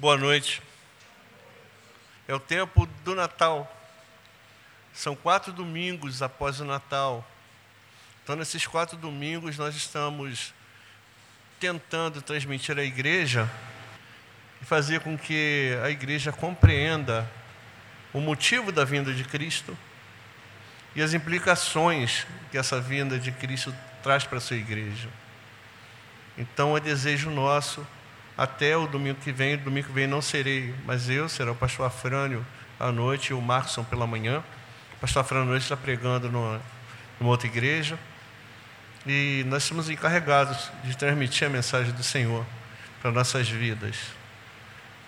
Boa noite. É o tempo do Natal. São quatro domingos após o Natal. Então, nesses quatro domingos, nós estamos tentando transmitir à igreja e fazer com que a igreja compreenda o motivo da vinda de Cristo e as implicações que essa vinda de Cristo traz para a sua igreja. Então é desejo nosso, até o domingo que vem, domingo que vem não serei, mas eu, será o pastor Afrânio à noite e o Markson pela manhã. O pastor Afrânio à noite está pregando numa, numa outra igreja. E nós somos encarregados de transmitir a mensagem do Senhor para nossas vidas.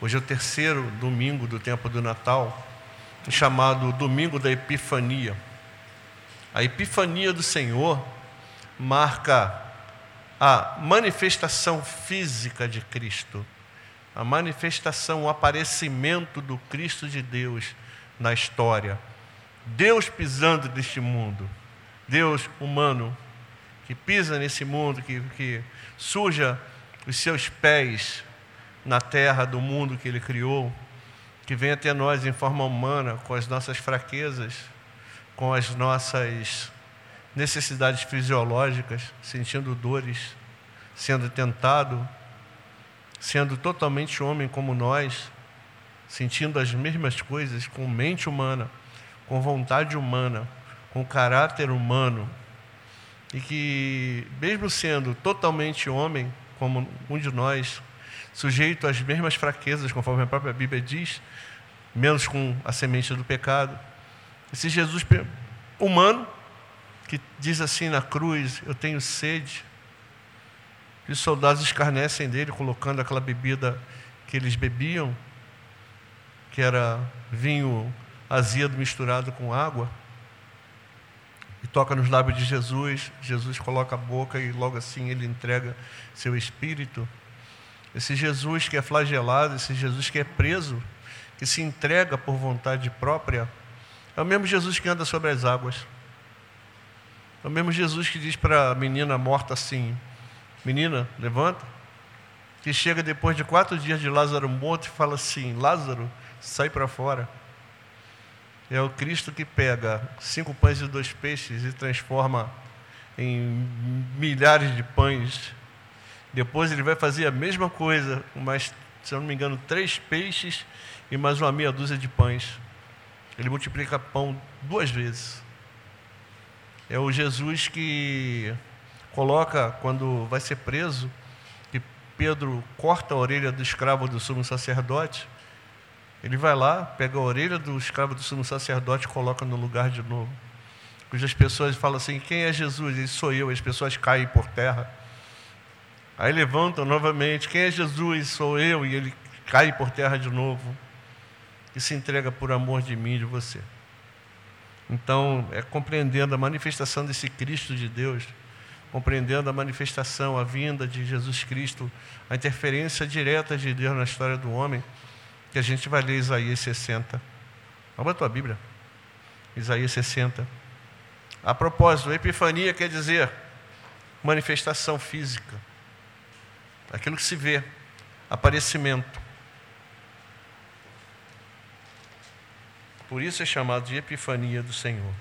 Hoje é o terceiro domingo do tempo do Natal, chamado Domingo da Epifania. A Epifania do Senhor marca a manifestação física de Cristo, a manifestação, o aparecimento do Cristo de Deus na história. Deus pisando neste mundo, Deus humano, que pisa nesse mundo, que, que suja os seus pés na terra do mundo que Ele criou, que vem até nós em forma humana, com as nossas fraquezas, com as nossas necessidades fisiológicas, sentindo dores, sendo tentado, sendo totalmente homem como nós, sentindo as mesmas coisas, com mente humana, com vontade humana, com caráter humano, e que, mesmo sendo totalmente homem, como um de nós, sujeito às mesmas fraquezas, conforme a própria Bíblia diz, menos com a semente do pecado, esse Jesus humano que diz assim na cruz: Eu tenho sede. E os soldados escarnecem dele, colocando aquela bebida que eles bebiam, que era vinho azedo misturado com água, e toca nos lábios de Jesus. Jesus coloca a boca e logo assim ele entrega seu espírito. Esse Jesus que é flagelado, esse Jesus que é preso, que se entrega por vontade própria, é o mesmo Jesus que anda sobre as águas. É o mesmo Jesus que diz para a menina morta assim: Menina, levanta. Que chega depois de quatro dias de Lázaro morto e fala assim: Lázaro, sai para fora. É o Cristo que pega cinco pães e dois peixes e transforma em milhares de pães. Depois ele vai fazer a mesma coisa, mas, se eu não me engano, três peixes e mais uma meia dúzia de pães. Ele multiplica pão duas vezes. É o Jesus que coloca, quando vai ser preso, que Pedro corta a orelha do escravo do sumo sacerdote. Ele vai lá, pega a orelha do escravo do sumo sacerdote e coloca no lugar de novo. Cujas pessoas falam assim: quem é Jesus? Ele sou eu. As pessoas caem por terra. Aí levantam novamente: quem é Jesus? Sou eu. E ele cai por terra de novo. E se entrega por amor de mim e de você. Então, é compreendendo a manifestação desse Cristo de Deus, compreendendo a manifestação, a vinda de Jesus Cristo, a interferência direta de Deus na história do homem, que a gente vai ler Isaías 60. Abra a tua Bíblia. Isaías 60. A propósito, epifania quer dizer manifestação física. Aquilo que se vê, aparecimento. Por isso é chamado de Epifania do Senhor.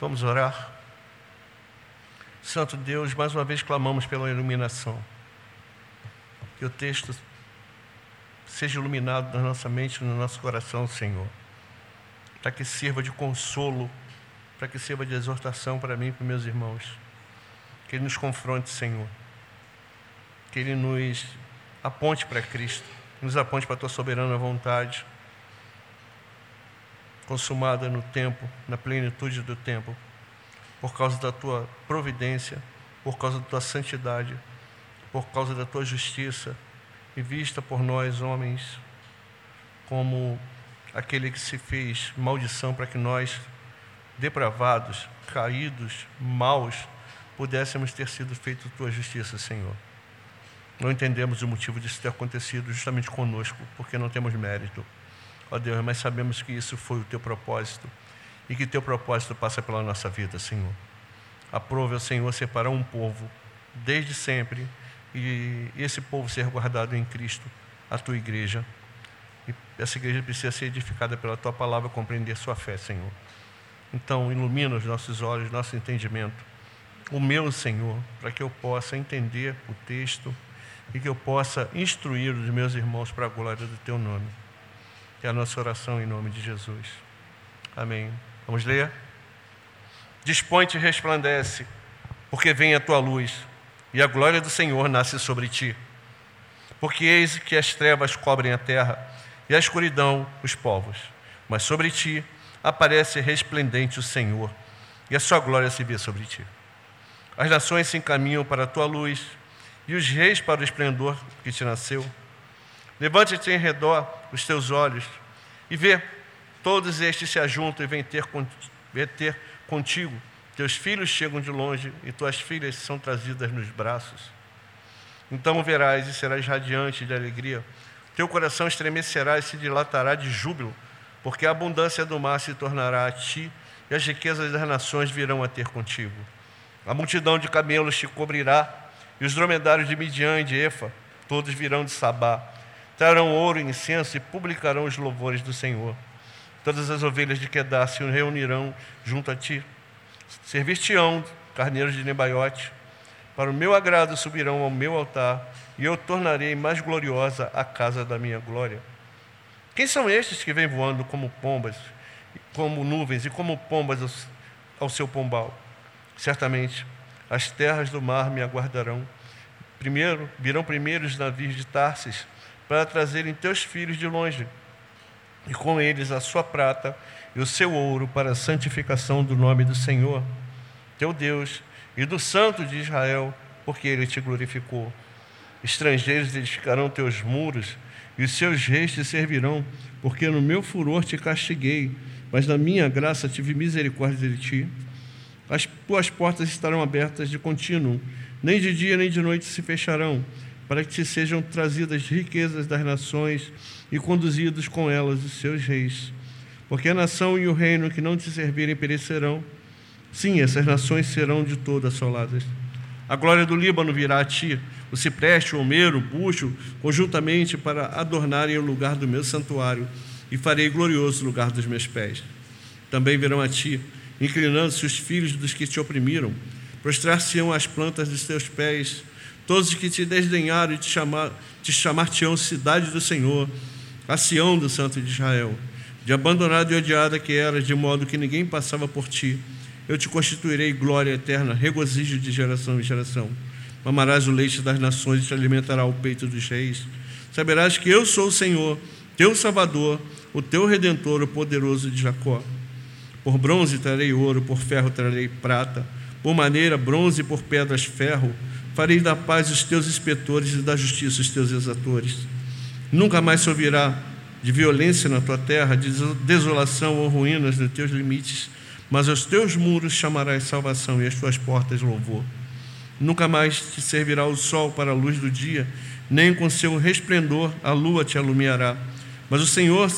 Vamos orar. Santo Deus, mais uma vez clamamos pela iluminação. Que o texto seja iluminado na nossa mente, no nosso coração, Senhor. Para que sirva de consolo, para que sirva de exortação para mim e para meus irmãos. Que Ele nos confronte, Senhor. Que Ele nos aponte para Cristo, nos aponte para a Tua soberana vontade, consumada no tempo, na plenitude do tempo, por causa da Tua providência, por causa da Tua santidade, por causa da Tua justiça e vista por nós, homens, como aquele que se fez maldição para que nós, depravados, caídos, maus, pudéssemos ter sido feito tua justiça, Senhor. Não entendemos o motivo disso ter acontecido justamente conosco, porque não temos mérito. Ó Deus, mas sabemos que isso foi o teu propósito e que teu propósito passa pela nossa vida, Senhor. Aprove, Senhor, separar um povo desde sempre e esse povo ser guardado em Cristo, a tua igreja. E essa igreja precisa ser edificada pela tua palavra, compreender sua fé, Senhor. Então, ilumina os nossos olhos, nosso entendimento. O meu, Senhor, para que eu possa entender o texto e que eu possa instruir os meus irmãos para a glória do teu nome. É a nossa oração em nome de Jesus. Amém. Vamos ler? Dispõe-te e resplandece, porque vem a tua luz, e a glória do Senhor nasce sobre ti. Porque eis que as trevas cobrem a terra, e a escuridão os povos. Mas sobre ti aparece resplendente o Senhor, e a sua glória se vê sobre ti. As nações se encaminham para a tua luz, e os reis para o esplendor que te nasceu. Levante-te em redor os teus olhos e vê, todos estes se ajuntam e vêm ter, vêm ter contigo. Teus filhos chegam de longe e tuas filhas são trazidas nos braços. Então verás e serás radiante de alegria. Teu coração estremecerá e se dilatará de júbilo, porque a abundância do mar se tornará a ti e as riquezas das nações virão a ter contigo. A multidão de camelos te cobrirá e os dromedários de Midian e de Efa, todos virão de Sabá. Trarão ouro e incenso e publicarão os louvores do Senhor. Todas as ovelhas de Quedar se reunirão junto a ti. Servir-te-ão carneiros de Nebaiote. Para o meu agrado subirão ao meu altar, e eu tornarei mais gloriosa a casa da minha glória. Quem são estes que vêm voando como pombas, como nuvens e como pombas ao seu pombal? Certamente as terras do mar me aguardarão. Primeiro, virão primeiro os navios de Tarsis, para trazerem teus filhos de longe, e com eles a sua prata e o seu ouro para a santificação do nome do Senhor, teu Deus, e do Santo de Israel, porque ele te glorificou. Estrangeiros edificarão teus muros, e os seus reis te servirão, porque no meu furor te castiguei, mas na minha graça tive misericórdia de ti. As tuas portas estarão abertas de contínuo, nem de dia nem de noite se fecharão, para que te sejam trazidas riquezas das nações e conduzidos com elas os seus reis. Porque a nação e o reino que não te servirem perecerão. Sim, essas nações serão de todo assoladas. A glória do Líbano virá a ti, o cipreste, o almeiro, o bucho, conjuntamente para adornarem o lugar do meu santuário, e farei glorioso o lugar dos meus pés. Também virão a ti inclinando-se os filhos dos que te oprimiram, prostrar-se-ão as plantas dos teus pés, todos os que te desdenharam e te, chamar, te chamar-te-ão cidade do Senhor, a Sião do Santo de Israel. De abandonada e odiada que eras, de modo que ninguém passava por ti, eu te constituirei glória eterna, regozijo de geração em geração. Mamarás o leite das nações e te alimentará o peito dos reis. Saberás que eu sou o Senhor, teu Salvador, o teu Redentor, o poderoso de Jacó. Por bronze trarei ouro, por ferro trarei prata, por maneira, bronze, por pedras, ferro. Farei da paz os teus inspetores e da justiça os teus exatores. Nunca mais se ouvirá de violência na tua terra, de desolação ou ruínas nos teus limites, mas aos teus muros chamarás salvação e às tuas portas louvor. Nunca mais te servirá o sol para a luz do dia, nem com seu resplendor a lua te alumiará. Mas o Senhor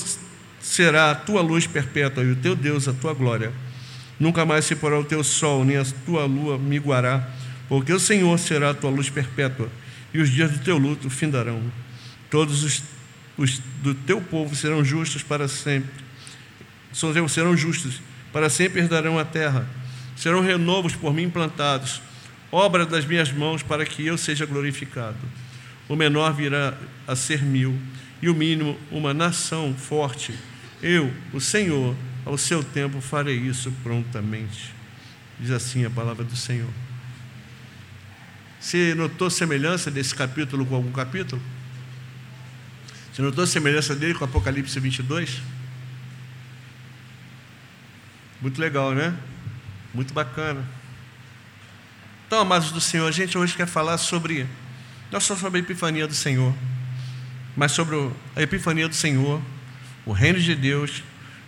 será a tua luz perpétua e o teu Deus a tua glória. Nunca mais se porá o teu sol, nem a tua lua miguará, porque o Senhor será a tua luz perpétua, e os dias do teu luto findarão. Todos os, os do teu povo serão justos para sempre. Serão justos, para sempre herdarão a terra. Serão renovos por mim plantados, obra das minhas mãos, para que eu seja glorificado. O menor virá a ser mil, e o mínimo uma nação forte. Eu, o Senhor, ao seu tempo farei isso prontamente. Diz assim a palavra do Senhor. Você notou semelhança desse capítulo com algum capítulo? Você notou semelhança dele com Apocalipse 22? Muito legal, né? Muito bacana. Então, amados do Senhor, a gente hoje quer falar sobre, não só sobre a epifania do Senhor, mas sobre a epifania do Senhor, o reino de Deus,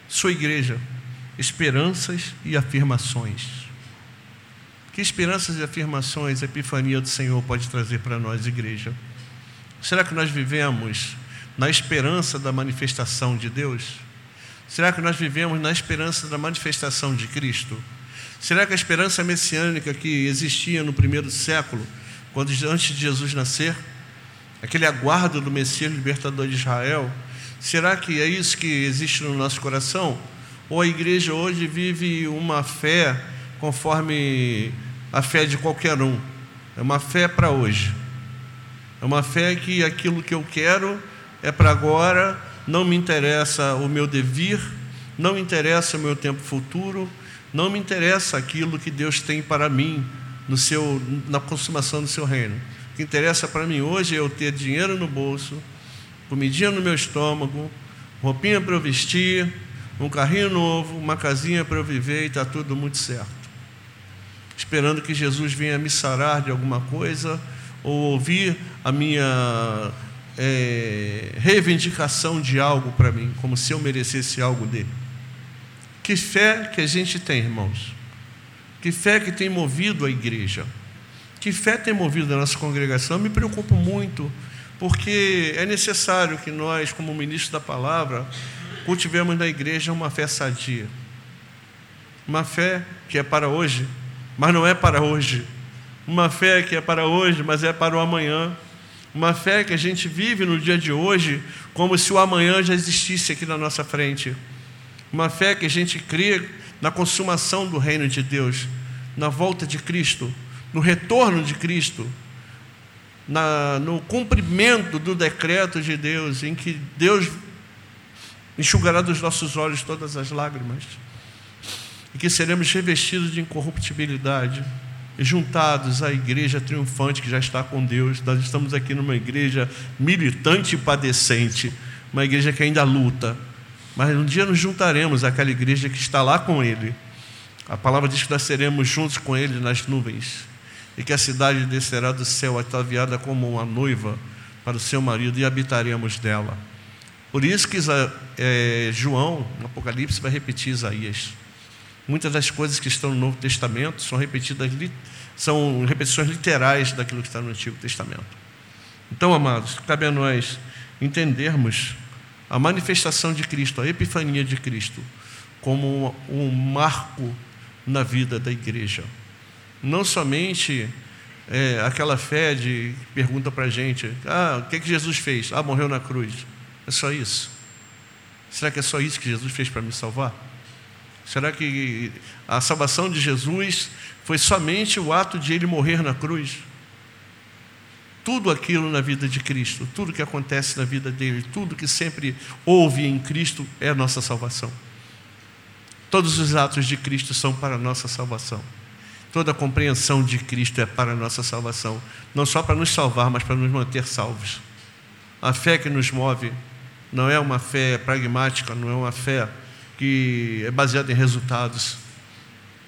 sua igreja, esperanças e afirmações. Que esperanças e afirmações a epifania do Senhor pode trazer para nós, igreja? Será que nós vivemos na esperança da manifestação de Deus? Será que nós vivemos na esperança da manifestação de Cristo? Será que a esperança messiânica que existia no primeiro século, quando antes de Jesus nascer, aquele aguardo do Messias libertador de Israel, será que é isso que existe no nosso coração? Ou a igreja hoje vive uma fé conforme a fé de qualquer um? É uma fé para hoje. É uma fé que aquilo que eu quero é para agora, não me interessa o meu devir, não me interessa o meu tempo futuro, não me interessa aquilo que Deus tem para mim no seu, na consumação do seu reino. O que interessa para mim hoje é eu ter dinheiro no bolso, comidinha no meu estômago, roupinha para eu vestir, um carrinho novo, uma casinha para eu viver e está tudo muito certo. Esperando que Jesus venha me sarar de alguma coisa ou ouvir a minha é, reivindicação de algo para mim, como se eu merecesse algo dele. Que fé que a gente tem, irmãos? Que fé que tem movido a igreja? Que fé tem movido a nossa congregação? Eu me preocupo muito, porque é necessário que nós, como ministros da palavra, cultivemos na igreja uma fé sadia. Uma fé que é para hoje, mas não é para hoje. Uma fé que é para hoje, mas é para o amanhã. Uma fé que a gente vive no dia de hoje como se o amanhã já existisse aqui na nossa frente. Uma fé que a gente crê na consumação do reino de Deus, na volta de Cristo, no retorno de Cristo, na, no cumprimento do decreto de Deus, em que Deus enxugará dos nossos olhos todas as lágrimas, e que seremos revestidos de incorruptibilidade juntados à igreja triunfante que já está com Deus. Nós estamos aqui numa igreja militante e padecente, uma igreja que ainda luta, mas um dia nos juntaremos àquela igreja que está lá com Ele. A palavra diz que nós seremos juntos com Ele nas nuvens e que a cidade descerá do céu ataviada como uma noiva para o seu marido e habitaremos dela. Por isso que é, João, no Apocalipse, vai repetir Isaías. Muitas das coisas que estão no Novo Testamento são repetidas, são repetições literais daquilo que está no Antigo Testamento. Então, amados, cabe a nós entendermos a manifestação de Cristo, a epifania de Cristo, como um marco na vida da igreja. Não somente é, aquela fé de pergunta para a gente: ah, o que, que Jesus fez? Ah, morreu na cruz. É só isso. Será que é só isso que Jesus fez para me salvar? Será que a salvação de Jesus foi somente o ato de ele morrer na cruz? tudo aquilo na vida de Cristo, tudo que acontece na vida dele, tudo que sempre houve em Cristo é a nossa salvação. Todos os atos de Cristo são para a nossa salvação. Toda a compreensão de Cristo é para a nossa salvação, não só para nos salvar, mas para nos manter salvos. A fé que nos move não é uma fé pragmática, não é uma fé que é baseada em resultados.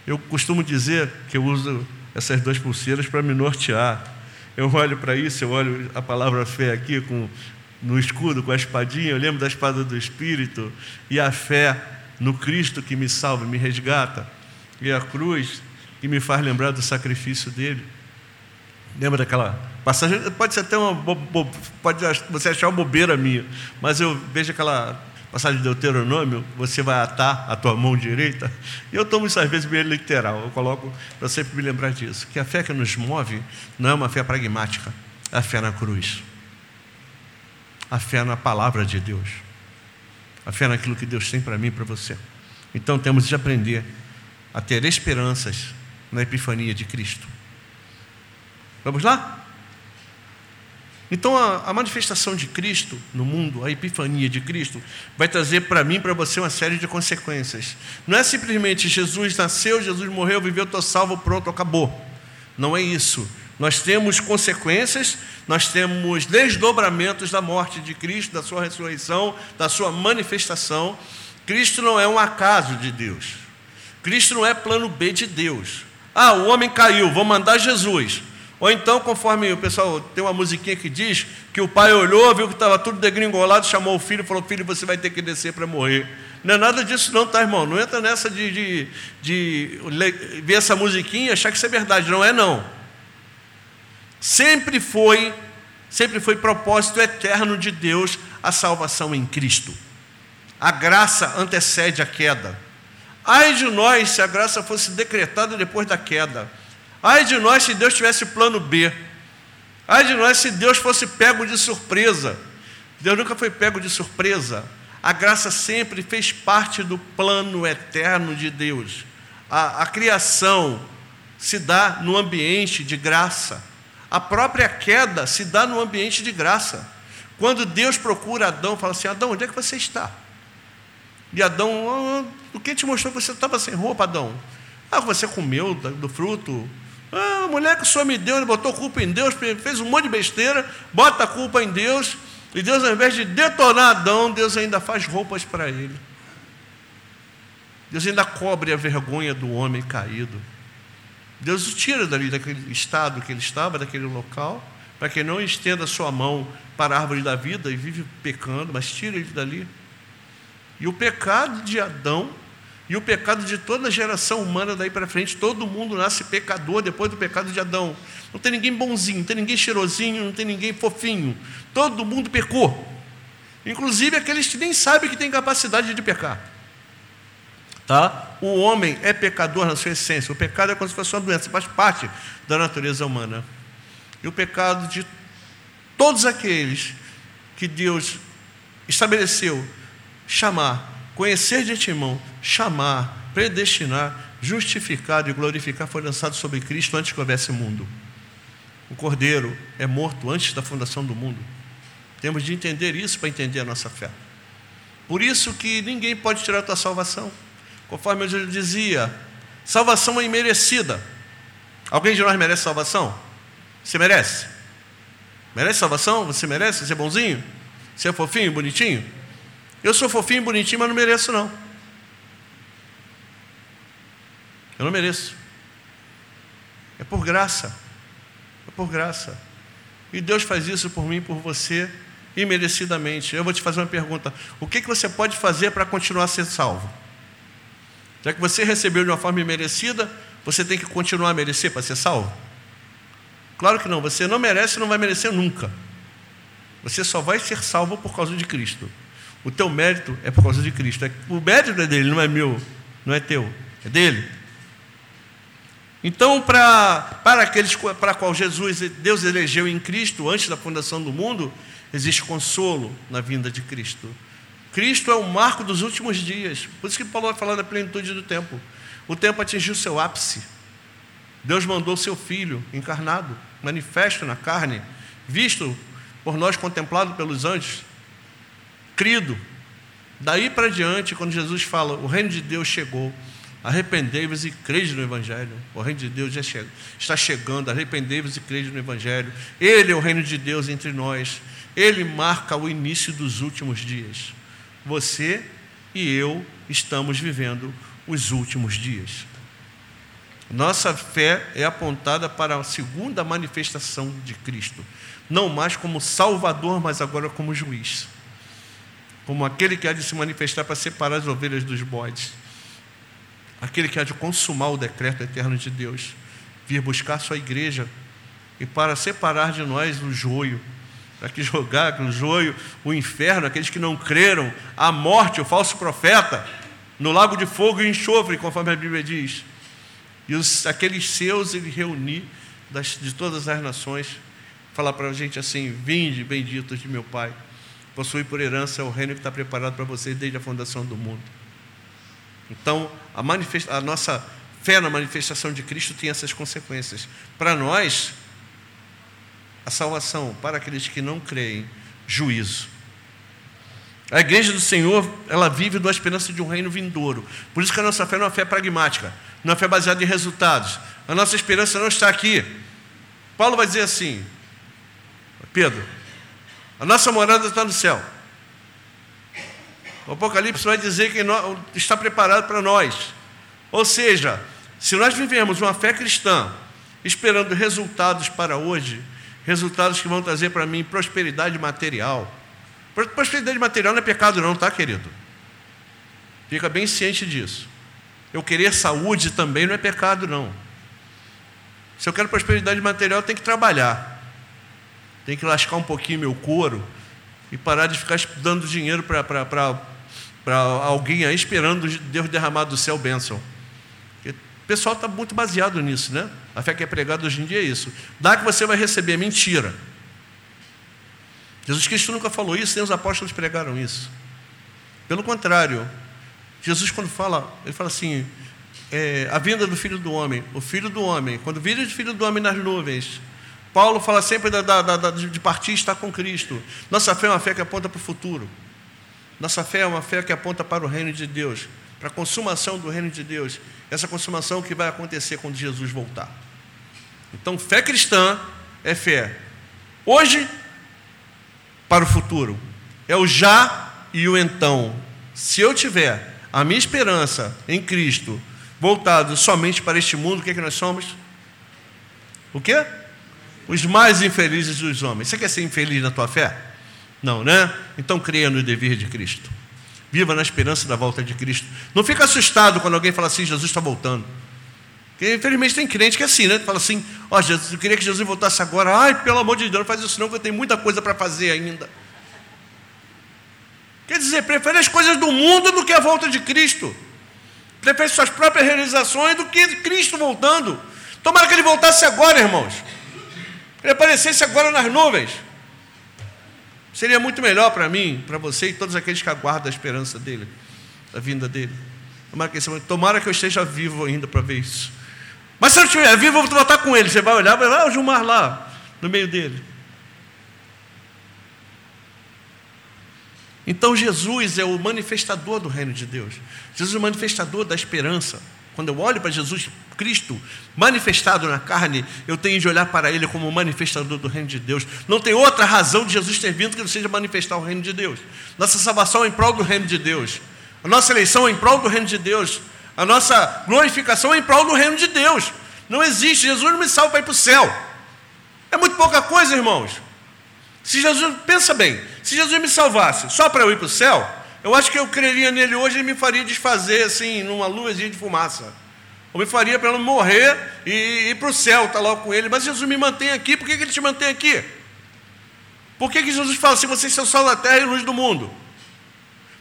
Eu costumo dizer que eu uso essas duas pulseiras para me nortear eu olho para isso, eu olho a palavra fé aqui com, no escudo, com a espadinha, eu lembro da espada do Espírito e a fé no Cristo que me salva, me resgata, e a cruz que me faz lembrar do sacrifício dele. Lembra daquela passagem? Pode ser até uma. Pode você achar uma bobeira minha, mas eu vejo aquela passagem de Deuteronômio, você vai atar a tua mão direita. Eu tomo isso às vezes bem literal, eu coloco para sempre me lembrar disso. Que a fé que nos move não é uma fé pragmática, é a fé na cruz. A fé na palavra de Deus. A fé naquilo que Deus tem para mim e para você. Então temos de aprender a ter esperanças na epifania de Cristo. Vamos lá? Então, a, a, manifestação de Cristo no mundo, a epifania de Cristo, vai trazer para mim para você uma série de consequências. Não é simplesmente Jesus nasceu, Jesus morreu, viveu, estou salvo, pronto, acabou. Não é isso. Nós temos consequências, nós temos desdobramentos da morte de Cristo, da sua ressurreição, da sua manifestação. Cristo não é um acaso de Deus. Cristo não é plano B de Deus. Ah, o homem caiu, vou mandar Jesus. Ou então, conforme o pessoal tem uma musiquinha que diz que o pai olhou, viu que estava tudo degringolado, chamou o filho e falou: Filho, você vai ter que descer para morrer. Não é nada disso, não, tá, irmão? Não entra nessa de, de, de ver essa musiquinha e achar que isso é verdade. Não é, não. Sempre foi, sempre foi propósito eterno de Deus a salvação em Cristo. A graça antecede a queda. Ai de nós se a graça fosse decretada depois da queda. Ai de nós se Deus tivesse plano B. Ai de nós se Deus fosse pego de surpresa. Deus nunca foi pego de surpresa. A graça sempre fez parte do plano eterno de Deus. A, a criação se dá no ambiente de graça. A própria queda se dá no ambiente de graça. Quando Deus procura Adão, fala assim: Adão, onde é que você está? E Adão, oh, o que te mostrou que você estava sem roupa, Adão? Ah, você comeu do fruto. Ah, a mulher que Senhor me deu, ele botou culpa em Deus, fez um monte de besteira, bota a culpa em Deus, e Deus, ao invés de detonar Adão, Deus ainda faz roupas para ele. Deus ainda cobre a vergonha do homem caído. Deus o tira dali, daquele estado que ele estava, daquele local, para que não estenda sua mão para a árvore da vida e vive pecando, mas tira ele dali. E o pecado de Adão e o pecado de toda a geração humana daí para frente, todo mundo nasce pecador depois do pecado de Adão. Não tem ninguém bonzinho, não tem ninguém cheirosinho, não tem ninguém fofinho. Todo mundo pecou. Inclusive aqueles que nem sabem que têm capacidade de pecar. Tá? O homem é pecador na sua essência. O pecado é como se fosse uma doença, faz parte da natureza humana. E o pecado de todos aqueles que Deus estabeleceu chamar, conhecer de antemão, chamar, predestinar, justificado e glorificar foi lançado sobre Cristo antes que houvesse mundo. O Cordeiro é morto antes da fundação do mundo. Temos de entender isso para entender a nossa fé. Por isso que ninguém pode tirar a tua salvação. Conforme eu dizia, salvação é imerecida. Alguém de nós merece salvação? Você merece? Merece salvação? Você merece? Você bonzinho? Você é fofinho, bonitinho? Eu sou fofinho bonitinho, mas não mereço, não. Eu não mereço. É por graça. É por graça. E Deus faz isso por mim, por você, imerecidamente. Eu vou te fazer uma pergunta: o que, que você pode fazer para continuar a ser salvo? Já que você recebeu de uma forma imerecida, você tem que continuar a merecer para ser salvo? Claro que não, você não merece e não vai merecer nunca. Você só vai ser salvo por causa de Cristo. O teu mérito é por causa de Cristo. É o mérito é dele, não é meu, não é teu, é dele. Então, para, para aqueles para qual Jesus, Deus elegeu em Cristo antes da fundação do mundo, existe consolo na vinda de Cristo. Cristo é o marco dos últimos dias. Por isso que Paulo vai falar da plenitude do tempo. O tempo atingiu seu ápice. Deus mandou seu Filho encarnado, manifesto na carne, visto por nós, contemplado pelos anjos, crido. Daí para diante, quando Jesus fala, o reino de Deus chegou, arrependei-vos e crede no Evangelho. O reino de Deus já chega, está chegando, arrependei-vos e crede no Evangelho. Ele é o reino de Deus entre nós. Ele marca o início dos últimos dias. Você e eu estamos vivendo os últimos dias. Nossa fé é apontada para a segunda manifestação de Cristo, não mais como Salvador, mas agora como juiz como aquele que há de se manifestar para separar as ovelhas dos bodes, aquele que há de consumar o decreto eterno de Deus, vir buscar sua igreja. E para separar de nós o joio, para que jogar o joio, o inferno, aqueles que não creram, a morte, o falso profeta, no lago de fogo e enxofre, conforme a Bíblia diz. E os, aqueles seus ele reunir das, de todas as nações, falar para a gente assim: Vinde, benditos de meu Pai possui por herança o reino que está preparado para vocês desde a fundação do mundo. Então, a, a nossa fé na manifestação de Cristo tem essas consequências. Para nós, a salvação, para aqueles que não creem, juízo. A igreja do Senhor, ela vive da esperança de um reino vindouro. Por isso que a nossa fé não é uma fé pragmática, não é uma fé baseada em resultados. A nossa esperança não está aqui. Paulo vai dizer assim: Pedro, a nossa morada está no céu. O Apocalipse vai dizer que está preparado para nós. Ou seja, se nós vivemos uma fé cristã esperando resultados para hoje, resultados que vão trazer para mim prosperidade material. Prosperidade material não é pecado, não, tá, querido? Fica bem ciente disso. Eu querer saúde também não é pecado, não. Se eu quero prosperidade material, tem que trabalhar. Tem que lascar um pouquinho meu couro e parar de ficar dando dinheiro para alguém aí esperando Deus derramar do céu bênção. O pessoal está muito baseado nisso, né? A fé que é pregada hoje em dia é isso. Dá que você vai receber, mentira. Jesus Cristo nunca falou isso, nem os apóstolos pregaram isso. Pelo contrário, Jesus, quando fala, ele fala assim: é, a vinda do filho do homem, o filho do homem, quando vira o filho do homem nas nuvens, Paulo fala sempre da, da, da, de partir e estar com Cristo. Nossa fé é uma fé que aponta para o futuro. Nossa fé é uma fé que aponta para o reino de Deus, para a consumação do reino de Deus. Essa consumação que vai acontecer quando Jesus voltar. Então, fé cristã é fé hoje para o futuro. É o já e o então. Se eu tiver a minha esperança em Cristo, voltado somente para este mundo, o que é que nós somos? O quê? Os mais infelizes dos homens. Você quer ser infeliz na tua fé? Não, né? Então creia no dever de Cristo. Viva na esperança da volta de Cristo. Não fica assustado quando alguém fala assim, Jesus está voltando. Porque, infelizmente tem crente que é assim, né? Fala assim, ó, oh, Jesus, eu queria que Jesus voltasse agora. Ai, pelo amor de Deus, não faz isso não, porque eu tenho muita coisa para fazer ainda. Quer dizer, prefere as coisas do mundo do que a volta de Cristo prefere suas próprias realizações do que Cristo voltando. Tomara que ele voltasse agora, irmãos. Ele aparecesse agora nas nuvens. Seria muito melhor para mim, para você e todos aqueles que aguardam a esperança dele, a vinda dele. Tomara que, tomara que eu esteja vivo ainda para ver isso. Mas se eu estiver vivo, eu vou voltar com ele. Você vai olhar, vai lá, o Gilmar lá, no meio dele. Então Jesus é o manifestador do reino de Deus. Jesus é o manifestador da esperança. Quando eu olho para Jesus Cristo manifestado na carne, eu tenho de olhar para Ele como manifestador do reino de Deus. Não tem outra razão de Jesus ter vindo que não seja manifestar o reino de Deus. Nossa salvação é em prol do reino de Deus. A nossa eleição é em prol do reino de Deus. A nossa glorificação é em prol do reino de Deus. Não existe. Jesus não me salva para ir para o céu. É muito pouca coisa, irmãos. Se Jesus, pensa bem, se Jesus me salvasse só para eu ir para o céu, eu acho que eu creria nele hoje e me faria desfazer assim, numa luzinha de fumaça. Ou me faria para eu morrer e ir para o céu, estar tá logo com ele. Mas Jesus me mantém aqui, por que, que ele te mantém aqui? Por que, que Jesus fala assim, vocês são sal da terra e luz do mundo?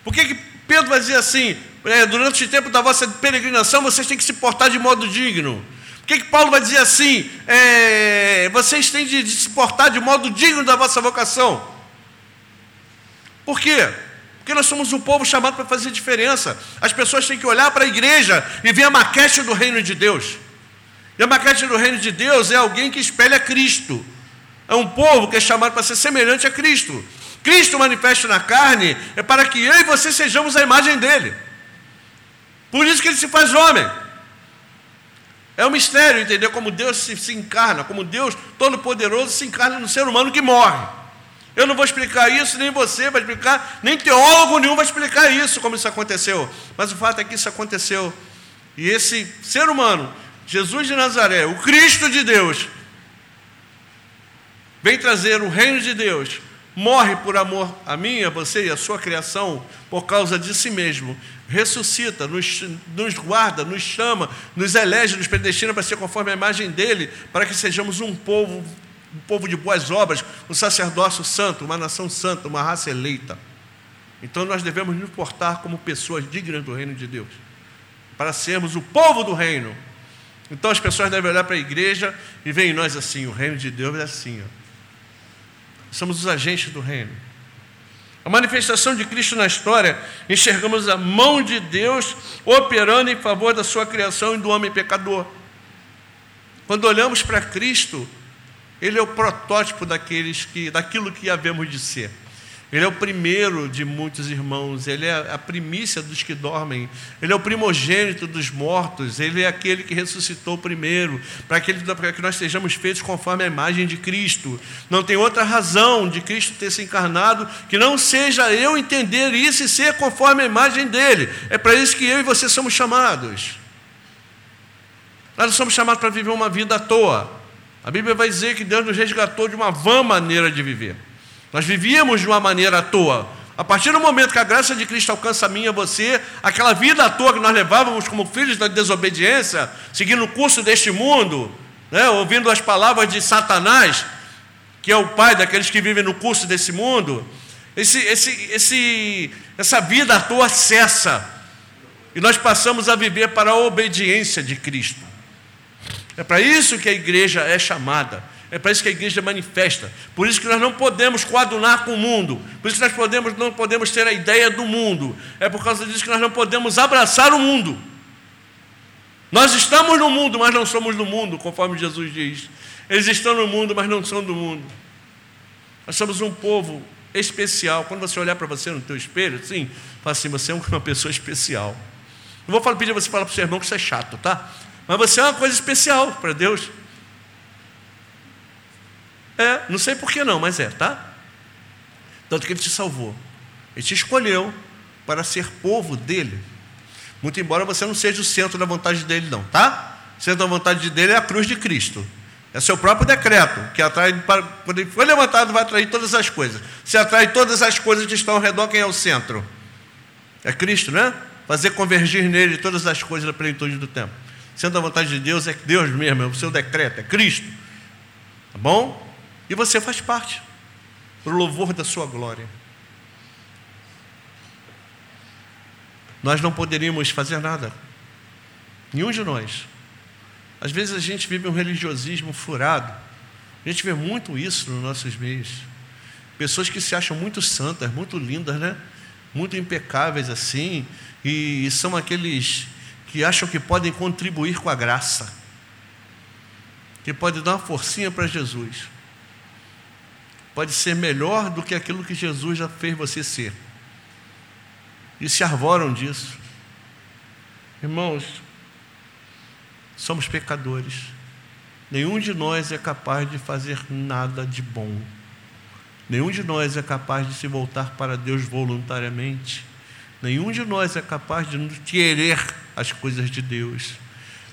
Por que, que Pedro vai dizer assim, é, durante o tempo da vossa peregrinação, vocês têm que se portar de modo digno? Por que, que Paulo vai dizer assim, é, vocês têm de, de se portar de modo digno da vossa vocação? Por quê? Porque nós somos um povo chamado para fazer diferença. As pessoas têm que olhar para a igreja e ver a maquete do reino de Deus. E a maquete do reino de Deus é alguém que espelha Cristo. É um povo que é chamado para ser semelhante a Cristo. Cristo manifesto na carne é para que eu e você sejamos a imagem dele. Por isso que ele se faz homem. É um mistério entender como Deus se, se encarna, como Deus Todo-Poderoso se encarna no ser humano que morre. Eu não vou explicar isso, nem você vai explicar, nem teólogo nenhum vai explicar isso, como isso aconteceu. Mas o fato é que isso aconteceu. E esse ser humano, Jesus de Nazaré, o Cristo de Deus, vem trazer o reino de Deus, morre por amor a mim, a você e a sua criação, por causa de si mesmo, ressuscita, nos, nos guarda, nos chama, nos elege, nos predestina para ser conforme a imagem dele, para que sejamos um povo um povo de boas obras, um sacerdócio santo, uma nação santa, uma raça eleita. Então nós devemos nos portar como pessoas dignas do reino de Deus, para sermos o povo do reino. Então as pessoas devem olhar para a igreja e ver em nós assim: o reino de Deus é assim. Ó. Somos os agentes do reino. A manifestação de Cristo na história, enxergamos a mão de Deus operando em favor da sua criação e do homem pecador. Quando olhamos para Cristo, ele é o protótipo daqueles que, daquilo que havemos de ser. Ele é o primeiro de muitos irmãos, ele é a primícia dos que dormem, ele é o primogênito dos mortos, ele é aquele que ressuscitou primeiro, para, que nós sejamos feitos conforme a imagem de Cristo. Não tem outra razão de Cristo ter se encarnado que não seja eu entender isso e ser conforme a imagem dele. É para isso que eu e você somos chamados. Nós não somos chamados para viver uma vida à toa. A Bíblia vai dizer que Deus nos resgatou de uma vã maneira de viver. Nós vivíamos de uma maneira à toa. A partir do momento que a graça de Cristo alcança a mim e a você, aquela vida à toa que nós levávamos como filhos da desobediência, seguindo o curso deste mundo, né, ouvindo as palavras de Satanás, que é o pai daqueles que vivem no curso desse mundo, esse, esse, esse, essa vida à toa cessa. E nós passamos a viver para a obediência de Cristo. É para isso que a igreja é chamada. É para isso que a igreja manifesta. Por isso que nós não podemos coadunar com o mundo. Por isso que nós podemos, não podemos ter a ideia do mundo. É por causa disso que nós não podemos abraçar o mundo. Nós estamos no mundo, mas não somos do mundo, conforme Jesus diz. Eles estão no mundo, mas não são do mundo. Nós somos um povo especial. Quando você olhar para você no teu espelho, sim, fala assim, você é uma pessoa especial. Não vou pedir você falar para o seu irmão que isso é chato, tá? Mas você é uma coisa especial para Deus. É, não sei por que não, mas é, tá? Tanto que Ele te salvou. Ele te escolheu para ser povo dele. Muito embora você não seja o centro da vontade dele, não, tá? O centro da vontade dele é a cruz de Cristo. É seu próprio decreto, que atrai, quando ele foi levantado, vai atrair todas as coisas. Se atrai todas as coisas que estão ao redor, quem é o centro? É Cristo, né? Fazer convergir nele todas as coisas da plenitude do tempo. Sendo a vontade de Deus, é Deus mesmo, é o seu decreto, é Cristo. Tá bom? E você faz parte, para o louvor da sua glória. Nós não poderíamos fazer nada, nenhum de nós, às vezes a gente vive um religiosismo furado. A gente vê muito isso nos nossos meios. Pessoas que se acham muito santas, muito lindas, né? Muito impecáveis assim, e, e são aqueles que acham que podem contribuir com a graça, que podem dar uma forcinha para Jesus. Pode ser melhor do que aquilo que Jesus já fez você ser. E se arvoram disso. Irmãos, somos pecadores. Nenhum de nós é capaz de fazer nada de bom. Nenhum de nós é capaz de se voltar para Deus voluntariamente. Nenhum de nós é capaz de querer as coisas de Deus.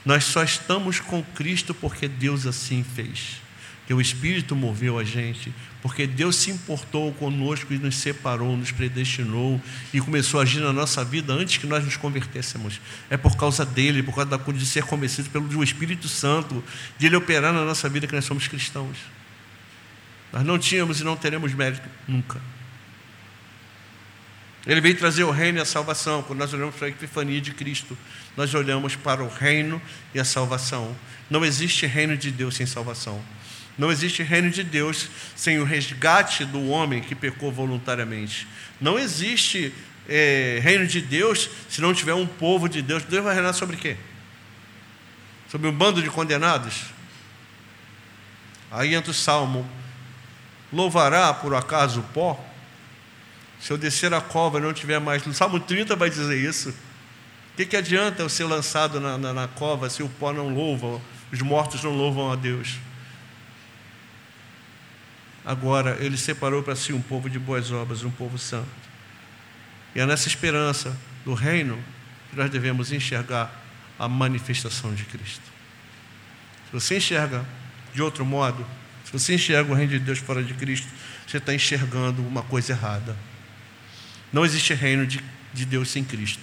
Nós só estamos com Cristo porque Deus assim fez que o Espírito moveu a gente, porque Deus se importou conosco e nos separou, nos predestinou e começou a agir na nossa vida antes que nós nos convertêssemos. É por causa dele, por causa de ser convencido pelo Espírito Santo, de ele operar na nossa vida que nós somos cristãos. Nós não tínhamos e não teremos mérito nunca. Ele veio trazer o reino e a salvação. Quando nós olhamos para a epifania de Cristo, nós olhamos para o reino e a salvação. Não existe reino de Deus sem salvação. Não existe reino de Deus sem o resgate do homem que pecou voluntariamente. Não existe é, reino de Deus se não tiver um povo de Deus. Deus vai reinar sobre quê? Sobre um bando de condenados? Aí entra o salmo: Louvará por acaso o pó? Se eu descer a cova e não tiver mais. No Salmo 30 vai dizer isso. O que, que adianta eu ser lançado na, na, na cova se o pó não louva, os mortos não louvam a Deus? Agora, ele separou para si um povo de boas obras, um povo santo. E é nessa esperança do reino que nós devemos enxergar a manifestação de Cristo. Se você enxerga de outro modo, se você enxerga o reino de Deus fora de Cristo, você está enxergando uma coisa errada. Não existe reino de, de Deus sem Cristo.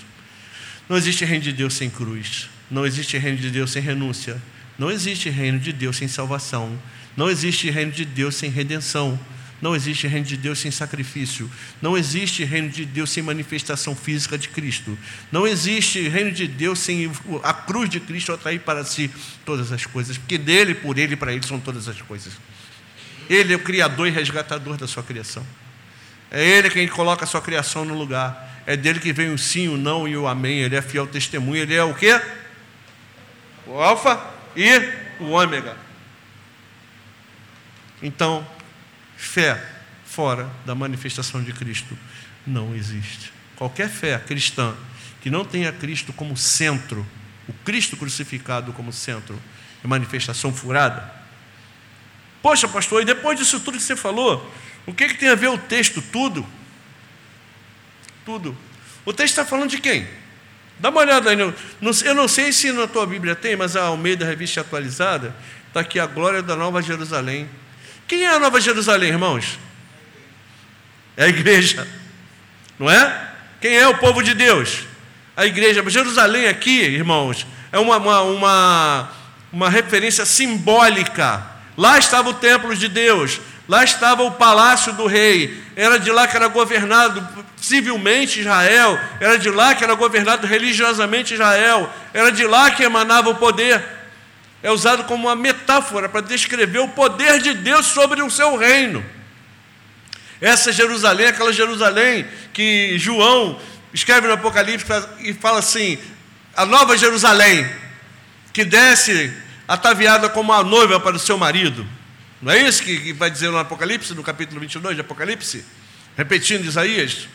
Não existe reino de Deus sem cruz. Não existe reino de Deus sem renúncia. Não existe reino de Deus sem salvação. Não existe reino de Deus sem redenção. Não existe reino de Deus sem sacrifício. Não existe reino de Deus sem manifestação física de Cristo. Não existe reino de Deus sem a cruz de Cristo atrair para si todas as coisas. Porque dele, por ele e para ele são todas as coisas. Ele é o criador e resgatador da sua criação. É ele quem coloca a sua criação no lugar. É dele que vem o sim, o não e o amém. Ele é fiel testemunho. Ele é o quê? O alfa e o ômega. Então, fé fora da manifestação de Cristo não existe. Qualquer fé cristã que não tenha Cristo como centro, o Cristo crucificado como centro, é manifestação furada. Poxa, pastor, e depois disso tudo que você falou, o que, que tem a ver o texto? Tudo. Tudo. O texto está falando de quem? Dá uma olhada aí. eu não sei se na tua Bíblia tem, mas a Almeida Revista Atualizada está aqui a glória da Nova Jerusalém. Quem é a Nova Jerusalém, irmãos? É a igreja, não é? Quem é o povo de Deus? A igreja. Jerusalém aqui, irmãos, é uma, uma, uma, uma referência simbólica. Lá estava o templo de Deus, lá estava o palácio do rei, era de lá que era governado civilmente Israel, era de lá que era governado religiosamente Israel, era de lá que emanava o poder. É usado como uma metáfora para descrever o poder de Deus sobre o seu reino. Essa Jerusalém, aquela Jerusalém que João escreve no Apocalipse e fala assim: a nova Jerusalém, que desce ataviada como a noiva para o seu marido. Não é isso que vai dizer no Apocalipse, no capítulo 22 de Apocalipse? Repetindo Isaías.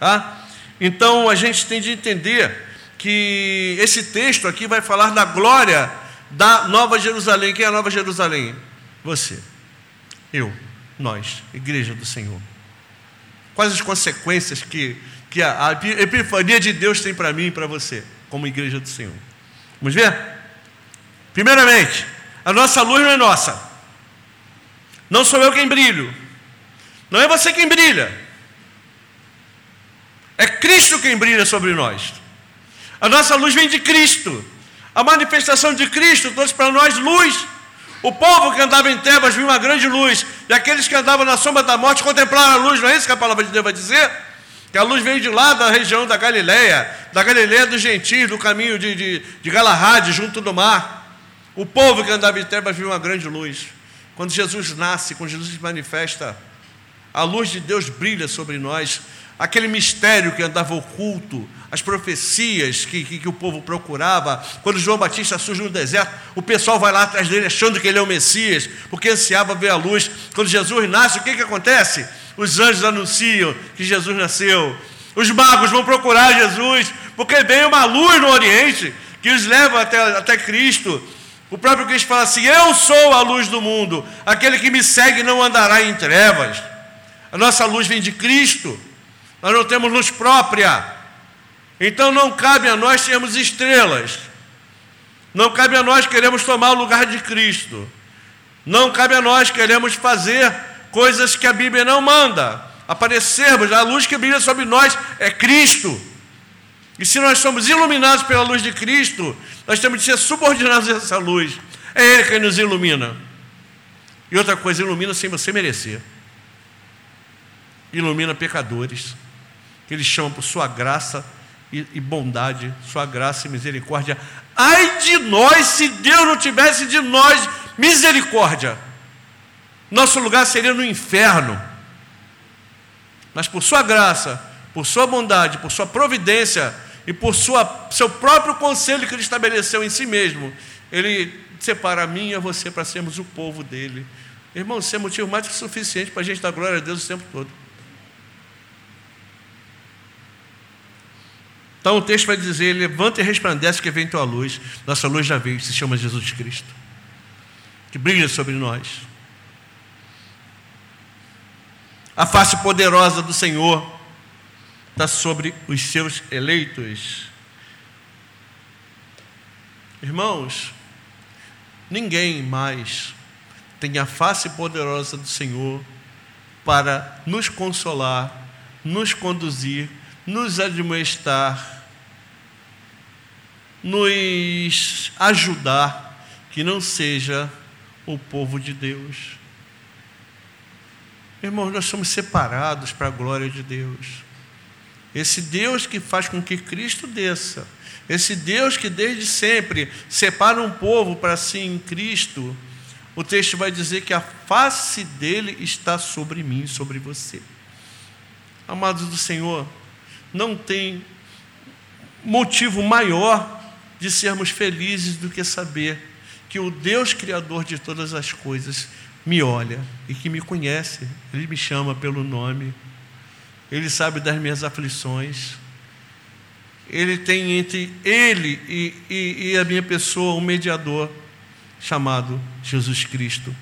Tá? Então a gente tem de entender que esse texto aqui vai falar da glória da Nova Jerusalém. Quem é a Nova Jerusalém? Você, eu, nós, Igreja do Senhor. Quais as consequências que, que a, a epifania de Deus tem para mim e para você, como Igreja do Senhor? Vamos ver? Primeiramente, a nossa luz não é nossa. Não sou eu quem brilho. Não é você quem brilha. É Cristo quem brilha sobre nós. A nossa luz vem de Cristo. A manifestação de Cristo trouxe para nós luz. O povo que andava em trevas viu uma grande luz. E aqueles que andavam na sombra da morte contemplaram a luz. Não é isso que a palavra de Deus vai dizer? Que a luz veio de lá da região da Galileia, da Galileia dos gentios, do caminho de, de, de Galahad, junto do mar. O povo que andava em trevas viu uma grande luz. Quando Jesus nasce, quando Jesus se manifesta, a luz de Deus brilha sobre nós aquele mistério que andava oculto, as profecias que, que, que, o povo procurava. Quando João Batista surge no deserto, o pessoal vai lá atrás dele achando que ele é o Messias, porque ansiava ver a luz. Quando Jesus nasce, o que, que acontece? Os anjos anunciam que Jesus nasceu. Os magos vão procurar Jesus, porque vem uma luz no Oriente que os leva até, até Cristo. O próprio Cristo fala assim: Eu sou a luz do mundo, aquele que me segue não andará em trevas. A nossa luz vem de Cristo. Nós não temos luz própria. Então não cabe a nós sermos estrelas. Não cabe a nós queremos tomar o lugar de Cristo. Não cabe a nós queremos fazer coisas que a Bíblia não manda. Aparecermos, a luz que brilha sobre nós é Cristo. E se nós somos iluminados pela luz de Cristo, nós temos de ser subordinados a essa luz. É Ele quem nos ilumina. E outra coisa, ilumina sem você merecer. Ilumina pecadores que ele chama por sua graça e, e bondade, sua graça e misericórdia. Ai de nós se Deus não tivesse de nós misericórdia. Nosso lugar seria no inferno. Mas por sua graça, por sua bondade, por sua providência e por sua, seu próprio conselho que ele estabeleceu em si mesmo, ele separa a mim e a você para sermos o povo dele. Irmão, isso é motivo mais que suficiente para a gente dar glória a Deus o tempo todo. Então o texto vai dizer: levanta e resplandece que vem tua luz. Nossa luz já veio, se chama Jesus Cristo, que brilha sobre nós. A face poderosa do Senhor está sobre os seus eleitos. Irmãos, ninguém mais tem a face poderosa do Senhor para nos consolar, nos conduzir, nos admoestar, nos ajudar que não seja o povo de Deus. Irmãos, nós somos separados para a glória de Deus. Esse Deus que faz com que Cristo desça, esse Deus que desde sempre separa um povo para si em Cristo, o texto vai dizer que a face dele está sobre mim, sobre você. Amados do Senhor, não tem motivo maior de sermos felizes do que saber que o Deus Criador de todas as coisas me olha e que me conhece, Ele me chama pelo nome, Ele sabe das minhas aflições, Ele tem entre Ele e, e, e a minha pessoa um mediador chamado Jesus Cristo,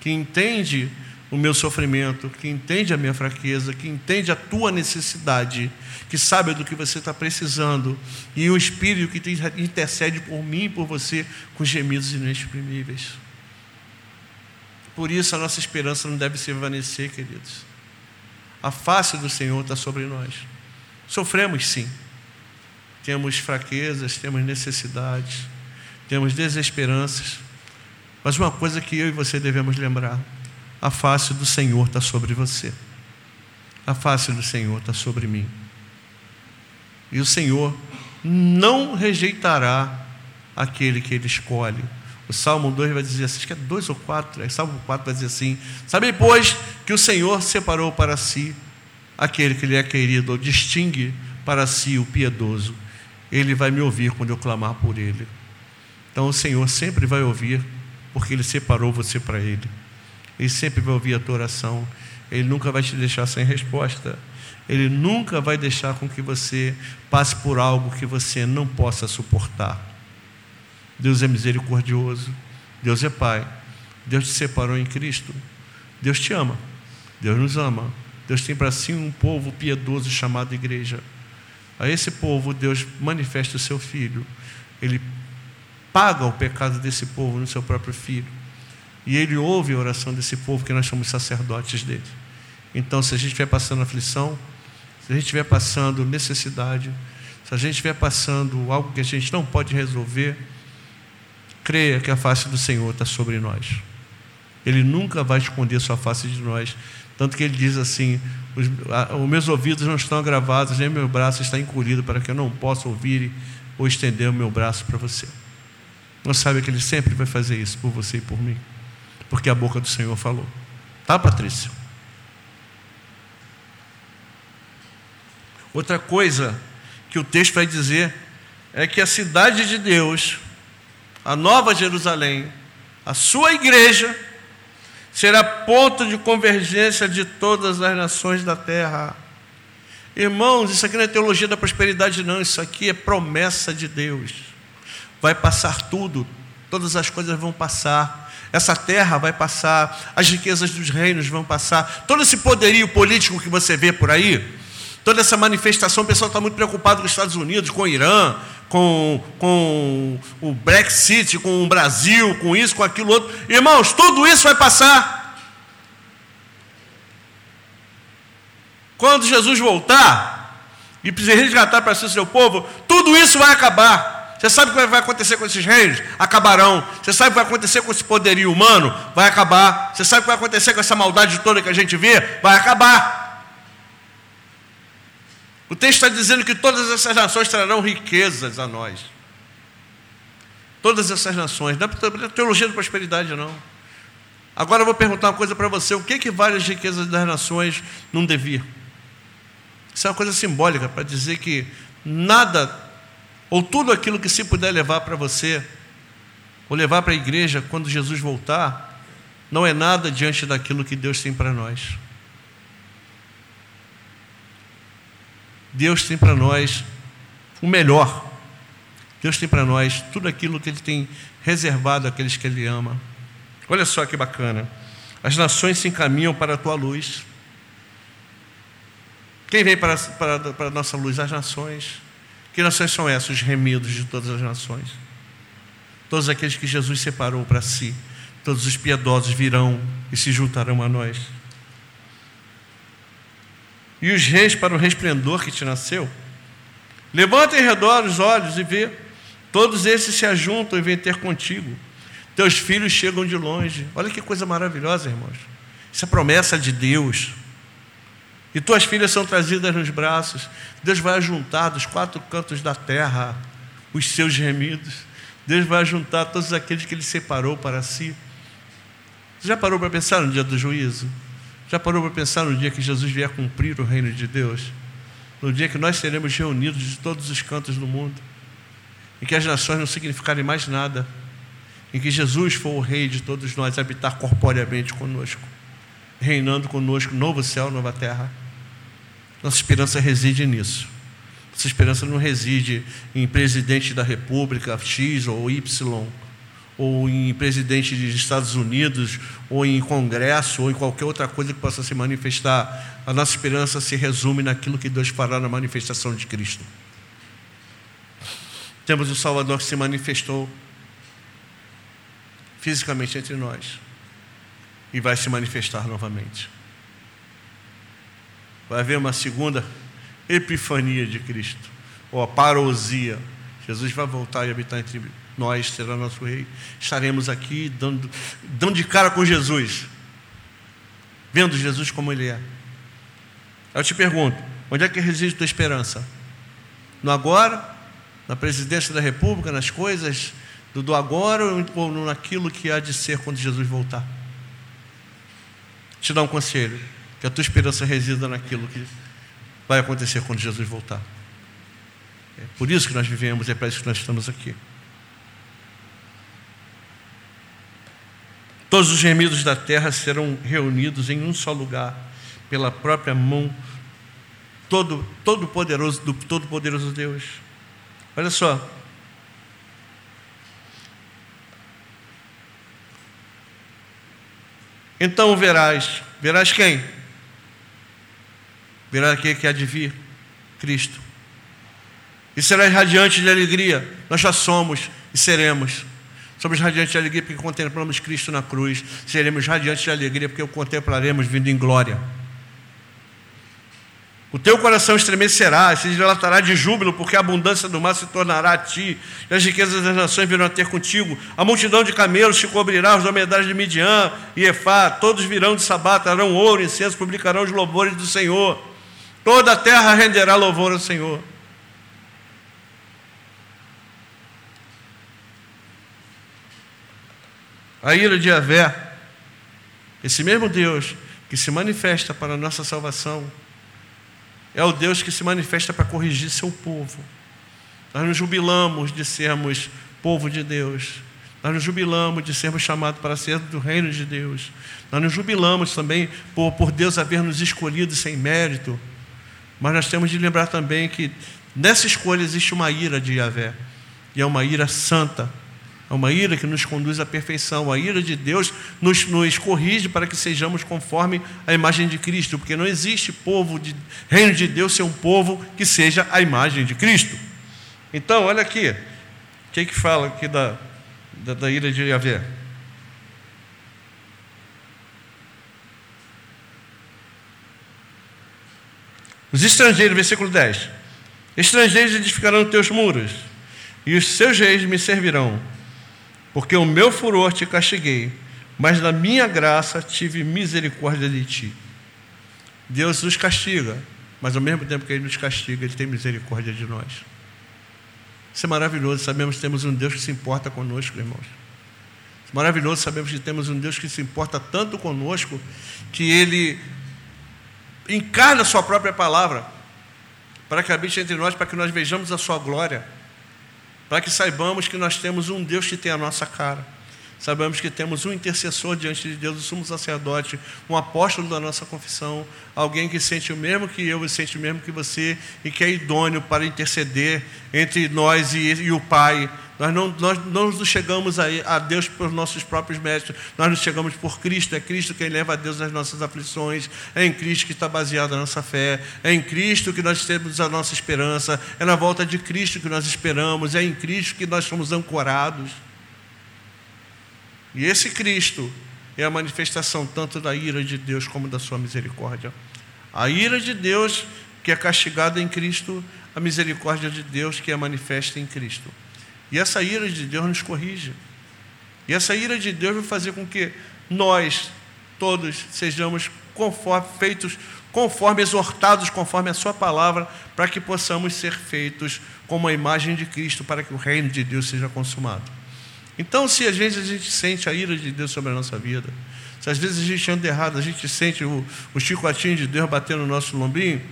que entende o meu sofrimento, que entende a minha fraqueza, que entende a tua necessidade, que sabe do que você está precisando, e o Espírito que intercede por mim e por você com gemidos inexprimíveis. Por isso a nossa esperança não deve se evanecer, queridos. A face do Senhor está sobre nós. Sofremos sim. Temos fraquezas, temos necessidades, temos desesperanças. Mas uma coisa que eu e você devemos lembrar: a face do Senhor está sobre você. A face do Senhor está sobre mim. E o Senhor não rejeitará aquele que Ele escolhe. O Salmo 2 vai dizer assim, acho que é 2 ou 4, é, Salmo 4 vai dizer assim: Sabe, pois, que o Senhor separou para si aquele que lhe é querido, ou distingue para si o piedoso. Ele vai me ouvir quando eu clamar por ele. Então o Senhor sempre vai ouvir, porque Ele separou você para Ele. Ele sempre vai ouvir a tua oração. Ele nunca vai te deixar sem resposta. Ele nunca vai deixar com que você passe por algo que você não possa suportar. Deus é misericordioso, Deus é Pai, Deus te separou em Cristo, Deus te ama, Deus nos ama, Deus tem para si um povo piedoso chamado igreja. A esse povo, Deus manifesta o seu Filho, Ele paga o pecado desse povo no seu próprio Filho, e Ele ouve a oração desse povo, que nós somos sacerdotes dele. Então, se a gente estiver passando aflição, se a gente estiver passando necessidade, se a gente estiver passando algo que a gente não pode resolver, creia que a face do Senhor está sobre nós. Ele nunca vai esconder sua face de nós. Tanto que ele diz assim: os, a, os meus ouvidos não estão agravados, nem meu braço está encolhido para que eu não possa ouvir ou estender o meu braço para você. Não sabe que ele sempre vai fazer isso por você e por mim, porque a boca do Senhor falou. Tá, Patrícia? Outra coisa que o texto vai dizer é que a cidade de Deus a Nova Jerusalém, a sua igreja, será ponto de convergência de todas as nações da terra. Irmãos, isso aqui não é teologia da prosperidade, não, isso aqui é promessa de Deus. Vai passar tudo, todas as coisas vão passar, essa terra vai passar, as riquezas dos reinos vão passar, todo esse poderio político que você vê por aí, toda essa manifestação, o pessoal está muito preocupado com os Estados Unidos, com o Irã, com, com o Brexit, com o Brasil, com isso, com aquilo outro. Irmãos, tudo isso vai passar. Quando Jesus voltar e resgatar para si o seu povo, tudo isso vai acabar. Você sabe o que vai acontecer com esses reinos? Acabarão. Você sabe o que vai acontecer com esse poderio humano? Vai acabar. Você sabe o que vai acontecer com essa maldade toda que a gente vê? Vai acabar. O texto está dizendo que todas essas nações trarão riquezas a nós. Todas essas nações. Não é teologia da prosperidade, não. Agora eu vou perguntar uma coisa para você: o que, que vale as riquezas das nações num devir? Isso é uma coisa simbólica para dizer que nada, ou tudo aquilo que se puder levar para você, ou levar para a igreja quando Jesus voltar, não é nada diante daquilo que Deus tem para nós. Deus tem para nós o melhor. Deus tem para nós tudo aquilo que Ele tem reservado àqueles que Ele ama. Olha só que bacana. As nações se encaminham para a tua luz. Quem vem para, para, para a nossa luz? As nações. Que nações são essas? Os remidos de todas as nações. Todos aqueles que Jesus separou para si. Todos os piedosos virão e se juntarão a nós e os reis para o resplendor que te nasceu? Levanta em redor os olhos e vê, todos esses se ajuntam e vêm ter contigo. Teus filhos chegam de longe. Olha que coisa maravilhosa, irmãos. Isso é promessa de Deus. E tuas filhas são trazidas nos braços. Deus vai juntar dos quatro cantos da terra os seus remidos. Deus vai juntar todos aqueles que Ele separou para si. Você já parou para pensar no dia do juízo? Já parou para pensar no dia que Jesus vier cumprir o reino de Deus? No dia que nós seremos reunidos de todos os cantos do mundo, em que as nações não significarem mais nada, em que Jesus for o rei de todos nós, habitar corporeamente conosco, reinando conosco, novo céu, nova terra. Nossa esperança reside nisso. Nossa esperança não reside em presidente da república X ou Y, ou em presidente dos Estados Unidos, ou em congresso, ou em qualquer outra coisa que possa se manifestar. A nossa esperança se resume naquilo que Deus fará na manifestação de Cristo. Temos o Salvador que se manifestou fisicamente entre nós e vai se manifestar novamente. Vai haver uma segunda epifania de Cristo, ou a parousia. Jesus vai voltar e habitar entre nós, será nosso rei. Estaremos aqui dando, dando de cara com Jesus, vendo Jesus como Ele é. Eu te pergunto: onde é que reside tua esperança? No agora? Na presidência da República? Nas coisas do, do agora ou naquilo que há de ser quando Jesus voltar? Te dar um conselho: que a tua esperança resida naquilo que vai acontecer quando Jesus voltar. É por isso que nós vivemos, é para isso que nós estamos aqui. Todos os gemidos da terra serão reunidos em um só lugar, pela própria mão todo, todo poderoso do todo poderoso Deus. Olha só. Então verás, verás quem? Verás aquele que há de vir, Cristo. E serás radiante de alegria. Nós já somos e seremos. Somos radiantes de alegria porque contemplamos Cristo na cruz. Seremos radiantes de alegria porque o contemplaremos vindo em glória. O teu coração estremecerá, se dilatará de júbilo, porque a abundância do mar se tornará a ti, e as riquezas das nações virão a ter contigo. A multidão de camelos te cobrirá, os dromedários de Midian e Efá, todos virão de Sabá, trarão ouro, incenso, publicarão os louvores do Senhor. Toda a terra renderá louvor ao Senhor. A ira de Javé, esse mesmo Deus que se manifesta para a nossa salvação, é o Deus que se manifesta para corrigir seu povo. Nós nos jubilamos de sermos povo de Deus. Nós nos jubilamos de sermos chamados para ser do reino de Deus. Nós nos jubilamos também por, por Deus haver nos escolhido sem mérito. Mas nós temos de lembrar também que nessa escolha existe uma ira de Yahvé. E é uma ira santa, é uma ira que nos conduz à perfeição. A ira de Deus nos, nos corrige para que sejamos conforme a imagem de Cristo, porque não existe povo de reino de Deus ser um povo que seja a imagem de Cristo. Então, olha aqui, o que, que fala aqui da, da, da ira de Yahvé? Os estrangeiros, versículo 10. Estrangeiros edificarão teus muros, e os seus reis me servirão porque o meu furor te castiguei, mas na minha graça tive misericórdia de ti. Deus nos castiga, mas ao mesmo tempo que Ele nos castiga, Ele tem misericórdia de nós. Isso é maravilhoso, sabemos que temos um Deus que se importa conosco, irmãos. É maravilhoso, sabemos que temos um Deus que se importa tanto conosco, que Ele encarna a Sua própria palavra, para que habite entre nós, para que nós vejamos a Sua glória para que saibamos que nós temos um Deus que tem a nossa cara. Sabemos que temos um intercessor diante de Deus, o sumo sacerdote, um apóstolo da nossa confissão, alguém que sente o mesmo que eu e sente o mesmo que você e que é idôneo para interceder entre nós e, e o Pai. Nós não, nós não nos chegamos a, a Deus por nossos próprios méritos, nós nos chegamos por Cristo. É Cristo quem leva a Deus as nossas aflições, é em Cristo que está baseada a nossa fé, é em Cristo que nós temos a nossa esperança, é na volta de Cristo que nós esperamos, é em Cristo que nós somos ancorados. E esse Cristo é a manifestação tanto da ira de Deus como da sua misericórdia. A ira de Deus que é castigada em Cristo, a misericórdia de Deus que é manifesta em Cristo. E essa ira de Deus nos corrige. E essa ira de Deus vai fazer com que nós todos sejamos conforme, feitos conforme exortados conforme a sua palavra, para que possamos ser feitos como a imagem de Cristo, para que o reino de Deus seja consumado. Então, se às vezes a gente sente a ira de Deus sobre a nossa vida, se às vezes a gente anda errado, a gente sente o, o chicotinho de Deus batendo no nosso lombinho,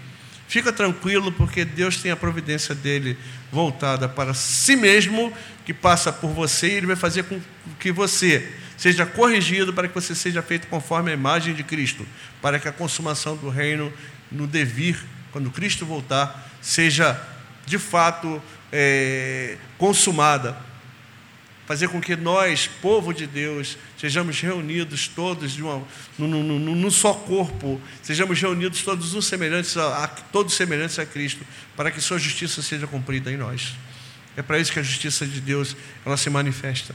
fica tranquilo, porque Deus tem a providência dele voltada para si mesmo, que passa por você, e ele vai fazer com que você seja corrigido para que você seja feito conforme a imagem de Cristo, para que a consumação do reino no devir, quando Cristo voltar, seja de fato é, consumada fazer com que nós, povo de Deus, sejamos reunidos todos de uma, num, só corpo, sejamos reunidos todos uns semelhantes a, a, todos semelhantes a Cristo, para que Sua justiça seja cumprida em nós. É para isso que a justiça de Deus ela se manifesta.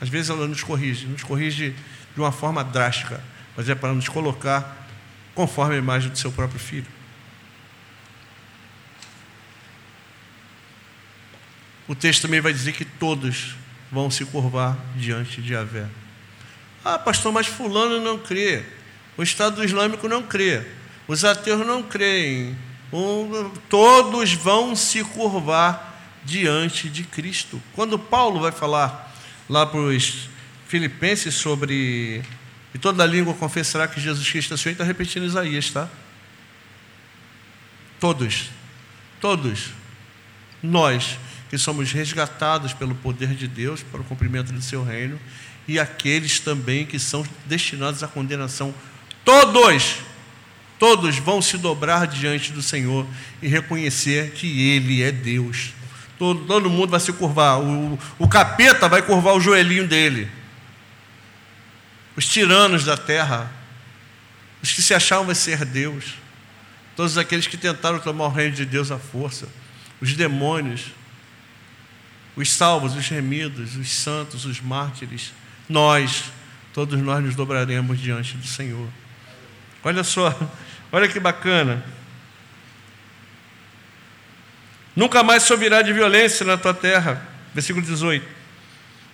Às vezes ela nos corrige, nos corrige de uma forma drástica, mas é para nos colocar conforme a imagem do seu próprio filho. O texto também vai dizer que todos vão se curvar diante de Javé. Ah, pastor, mas fulano não crê. O Estado Islâmico não crê. Os ateus não creem. todos vão se curvar diante de Cristo. Quando Paulo vai falar lá para os filipenses sobre e toda língua confessará que Jesus Cristo é Senhor, está repetindo Isaías, tá? Todos, todos, nós que somos resgatados pelo poder de Deus para o cumprimento do seu reino, e aqueles também que são destinados à condenação. Todos, todos vão se dobrar diante do Senhor e reconhecer que Ele é Deus. Todo, todo mundo vai se curvar. O, o capeta vai curvar o joelhinho dele. Os tiranos da terra, os que se achavam ser Deus, todos aqueles que tentaram tomar o reino de Deus à força, os demônios, os salvos, os remidos, os santos, os mártires, nós, todos nós nos dobraremos diante do Senhor. Olha só, olha que bacana. Nunca mais se ouvirá de violência na tua terra. Versículo 18.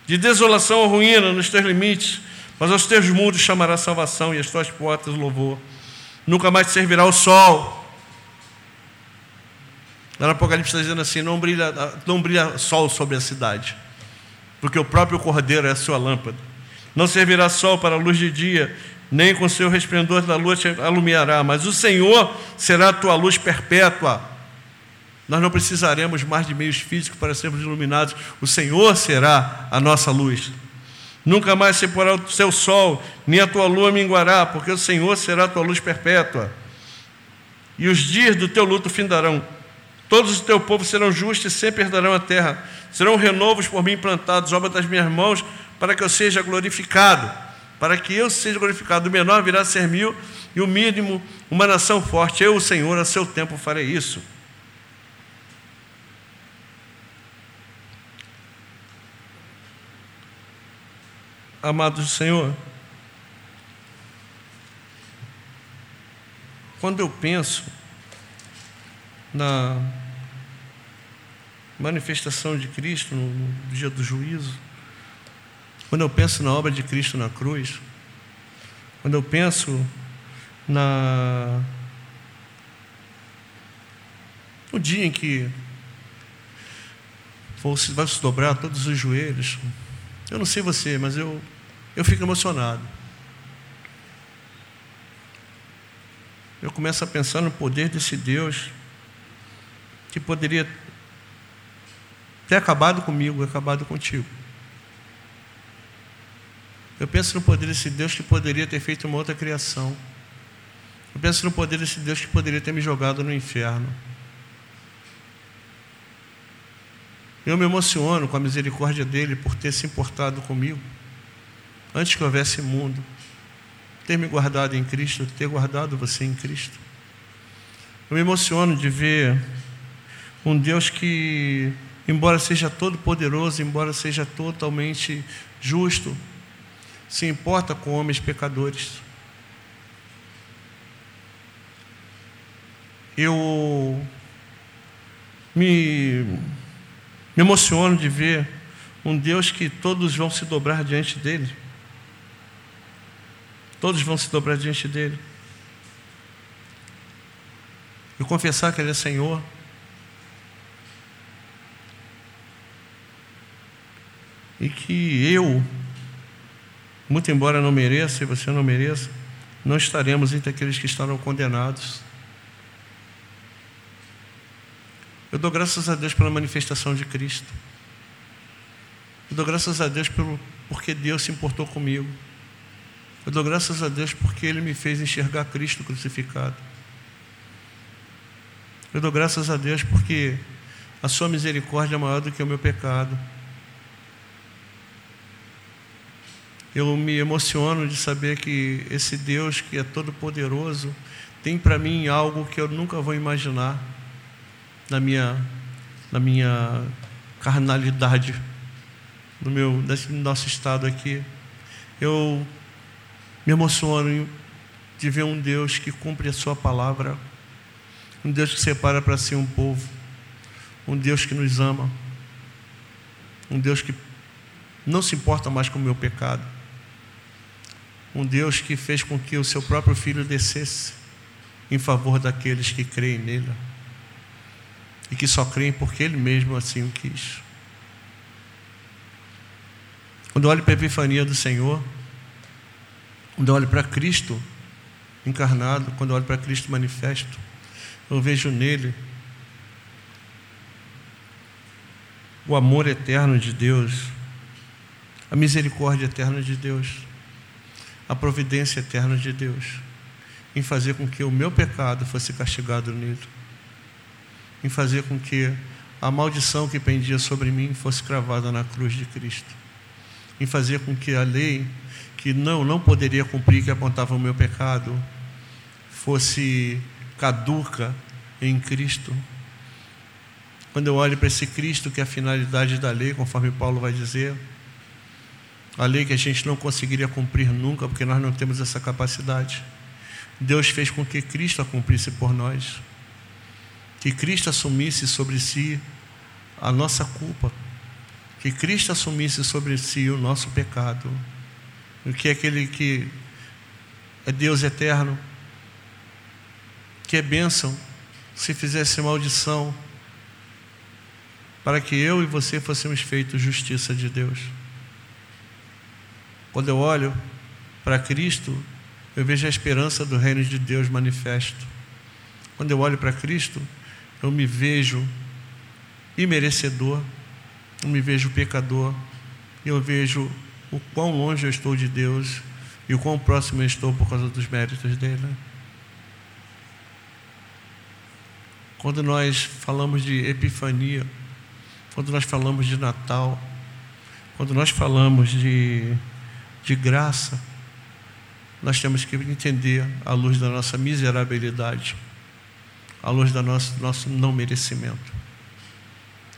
De desolação ou ruína nos teus limites, mas aos teus muros chamará salvação e as tuas portas louvor. Nunca mais te servirá o sol Lá no Apocalipse está dizendo assim: não brilha, não brilha sol sobre a cidade, porque o próprio cordeiro é a sua lâmpada. Não servirá sol para a luz de dia, nem com seu resplendor da lua te alumiará, mas o Senhor será a tua luz perpétua. Nós não precisaremos mais de meios físicos para sermos iluminados, o Senhor será a nossa luz. Nunca mais se porá o seu sol, nem a tua lua minguará, porque o Senhor será a tua luz perpétua. E os dias do teu luto findarão Todos os teu povo serão justos e sempre herdarão a terra. Serão renovos por mim plantados, obra das minhas mãos, para que eu seja glorificado. Para que eu seja glorificado. O menor virá a ser mil e o mínimo uma nação forte. Eu, o Senhor, a seu tempo farei isso. Amados do Senhor, quando eu penso na manifestação de Cristo no dia do juízo, quando eu penso na obra de Cristo na cruz, quando eu penso na no dia em que vai se dobrar todos os joelhos, eu não sei você, mas eu, eu fico emocionado. Eu começo a pensar no poder desse Deus que poderia ter acabado comigo, acabado contigo. Eu penso no poder desse Deus que poderia ter feito uma outra criação. Eu penso no poder desse Deus que poderia ter me jogado no inferno. Eu me emociono com a misericórdia dele por ter se importado comigo antes que houvesse mundo, ter me guardado em Cristo, ter guardado você em Cristo. Eu me emociono de ver um Deus que embora seja todo poderoso, embora seja totalmente justo, se importa com homens pecadores. Eu me, me emociono de ver um Deus que todos vão se dobrar diante dele. Todos vão se dobrar diante dele. E confessar que Ele é Senhor. E que eu, muito embora não mereça e você não mereça, não estaremos entre aqueles que estarão condenados. Eu dou graças a Deus pela manifestação de Cristo. Eu dou graças a Deus pelo, porque Deus se importou comigo. Eu dou graças a Deus porque Ele me fez enxergar Cristo crucificado. Eu dou graças a Deus porque a Sua misericórdia é maior do que o meu pecado. Eu me emociono de saber que esse Deus que é todo poderoso tem para mim algo que eu nunca vou imaginar na minha na minha carnalidade, no meu no nosso estado aqui. Eu me emociono de ver um Deus que cumpre a sua palavra, um Deus que separa para si um povo, um Deus que nos ama, um Deus que não se importa mais com o meu pecado, um Deus que fez com que o seu próprio filho descesse em favor daqueles que creem nele e que só creem porque ele mesmo assim o quis. Quando olho para a epifania do Senhor, quando olho para Cristo encarnado, quando olho para Cristo manifesto, eu vejo nele o amor eterno de Deus, a misericórdia eterna de Deus, a providência eterna de Deus, em fazer com que o meu pecado fosse castigado nele, em fazer com que a maldição que pendia sobre mim fosse cravada na cruz de Cristo, em fazer com que a lei que não, não poderia cumprir, que apontava o meu pecado, fosse caduca em Cristo. Quando eu olho para esse Cristo, que é a finalidade da lei, conforme Paulo vai dizer, a lei que a gente não conseguiria cumprir nunca, porque nós não temos essa capacidade. Deus fez com que Cristo a cumprisse por nós, que Cristo assumisse sobre si a nossa culpa, que Cristo assumisse sobre si o nosso pecado o que é aquele que é Deus eterno, que é bênção, se fizesse maldição, para que eu e você fossemos feitos justiça de Deus. Quando eu olho para Cristo, eu vejo a esperança do reino de Deus manifesto. Quando eu olho para Cristo, eu me vejo imerecedor, eu me vejo pecador, eu vejo o quão longe eu estou de Deus e o quão próximo eu estou por causa dos méritos dele. Quando nós falamos de Epifania, quando nós falamos de Natal, quando nós falamos de, de graça, nós temos que entender à luz da nossa miserabilidade, à luz do nosso, nosso não merecimento,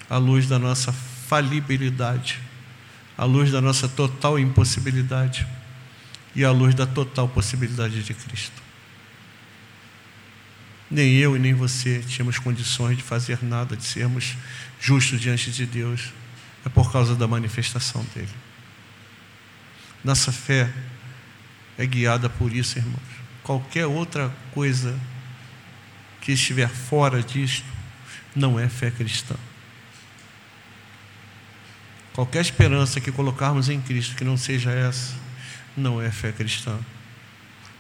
à luz da nossa falibilidade à luz da nossa total impossibilidade e à luz da total possibilidade de Cristo. Nem eu e nem você tínhamos condições de fazer nada, de sermos justos diante de Deus. É por causa da manifestação dele. Nossa fé é guiada por isso, irmãos. Qualquer outra coisa que estiver fora disto não é fé cristã. Qualquer esperança que colocarmos em Cristo que não seja essa, não é fé cristã.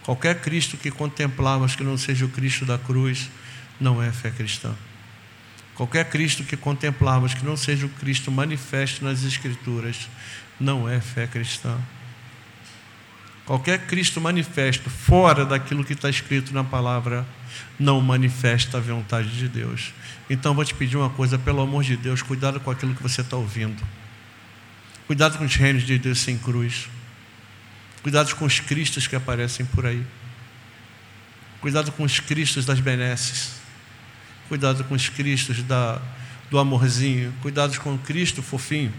Qualquer Cristo que contemplarmos que não seja o Cristo da cruz, não é fé cristã. Qualquer Cristo que contemplarmos que não seja o Cristo manifesto nas Escrituras, não é fé cristã. Qualquer Cristo manifesto fora daquilo que está escrito na palavra, não manifesta a vontade de Deus. Então vou te pedir uma coisa, pelo amor de Deus, cuidado com aquilo que você está ouvindo. Cuidado com os reinos de Deus sem cruz. Cuidado com os cristos que aparecem por aí. Cuidado com os cristos das benesses. Cuidado com os cristos da, do amorzinho. Cuidado com o Cristo fofinho.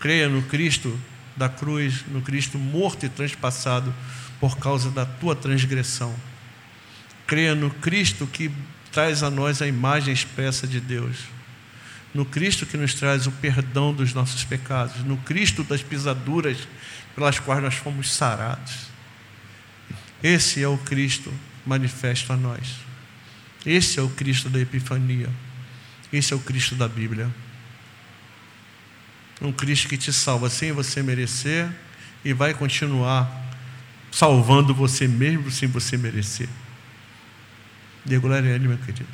Creia no Cristo da cruz, no Cristo morto e transpassado por causa da tua transgressão. Creia no Cristo que traz a nós a imagem expressa de Deus no Cristo que nos traz o perdão dos nossos pecados, no Cristo das pisaduras pelas quais nós fomos sarados. Esse é o Cristo manifesto a nós. Esse é o Cristo da Epifania. Esse é o Cristo da Bíblia. Um Cristo que te salva sem você merecer e vai continuar salvando você mesmo sem você merecer. Dê glória a Ele, meu querido.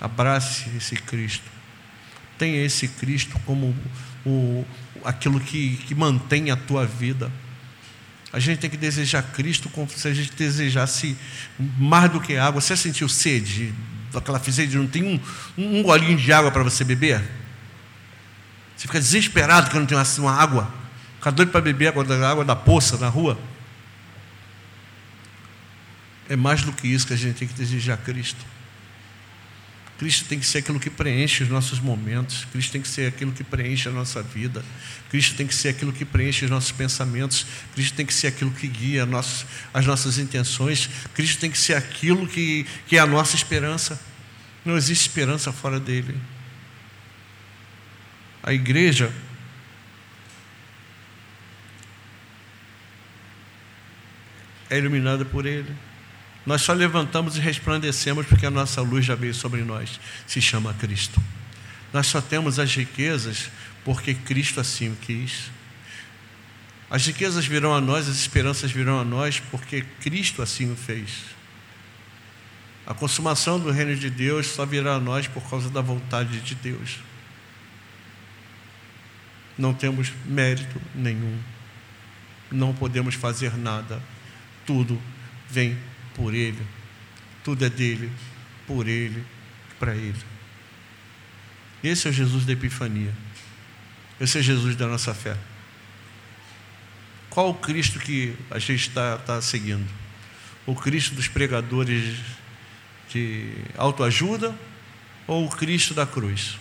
Abrace esse Cristo. Tenha esse Cristo como o, aquilo que, que mantém a tua vida. A gente tem que desejar Cristo como se a gente desejasse mais do que água. Você sentiu sede? Aquela sede, não tem um, um golinho de água para você beber? Você fica desesperado que não tem uma água. Fica doido para beber água da, água da poça na rua. É mais do que isso que a gente tem que desejar Cristo. Cristo tem que ser aquilo que preenche os nossos momentos. Cristo tem que ser aquilo que preenche a nossa vida. Cristo tem que ser aquilo que preenche os nossos pensamentos. Cristo tem que ser aquilo que guia as nossas intenções. Cristo tem que ser aquilo que, que é a nossa esperança. Não existe esperança fora dele. A igreja é iluminada por ele. Nós só levantamos e resplandecemos porque a nossa luz já veio sobre nós. Se chama Cristo. Nós só temos as riquezas porque Cristo assim o quis. As riquezas virão a nós, as esperanças virão a nós porque Cristo assim o fez. A consumação do reino de Deus só virá a nós por causa da vontade de Deus. Não temos mérito nenhum. Não podemos fazer nada. Tudo vem por Ele. Tudo é dele, por Ele, para Ele. Esse é o Jesus da Epifania. Esse é Jesus da nossa fé. Qual o Cristo que a gente está tá seguindo? O Cristo dos pregadores de autoajuda ou o Cristo da cruz?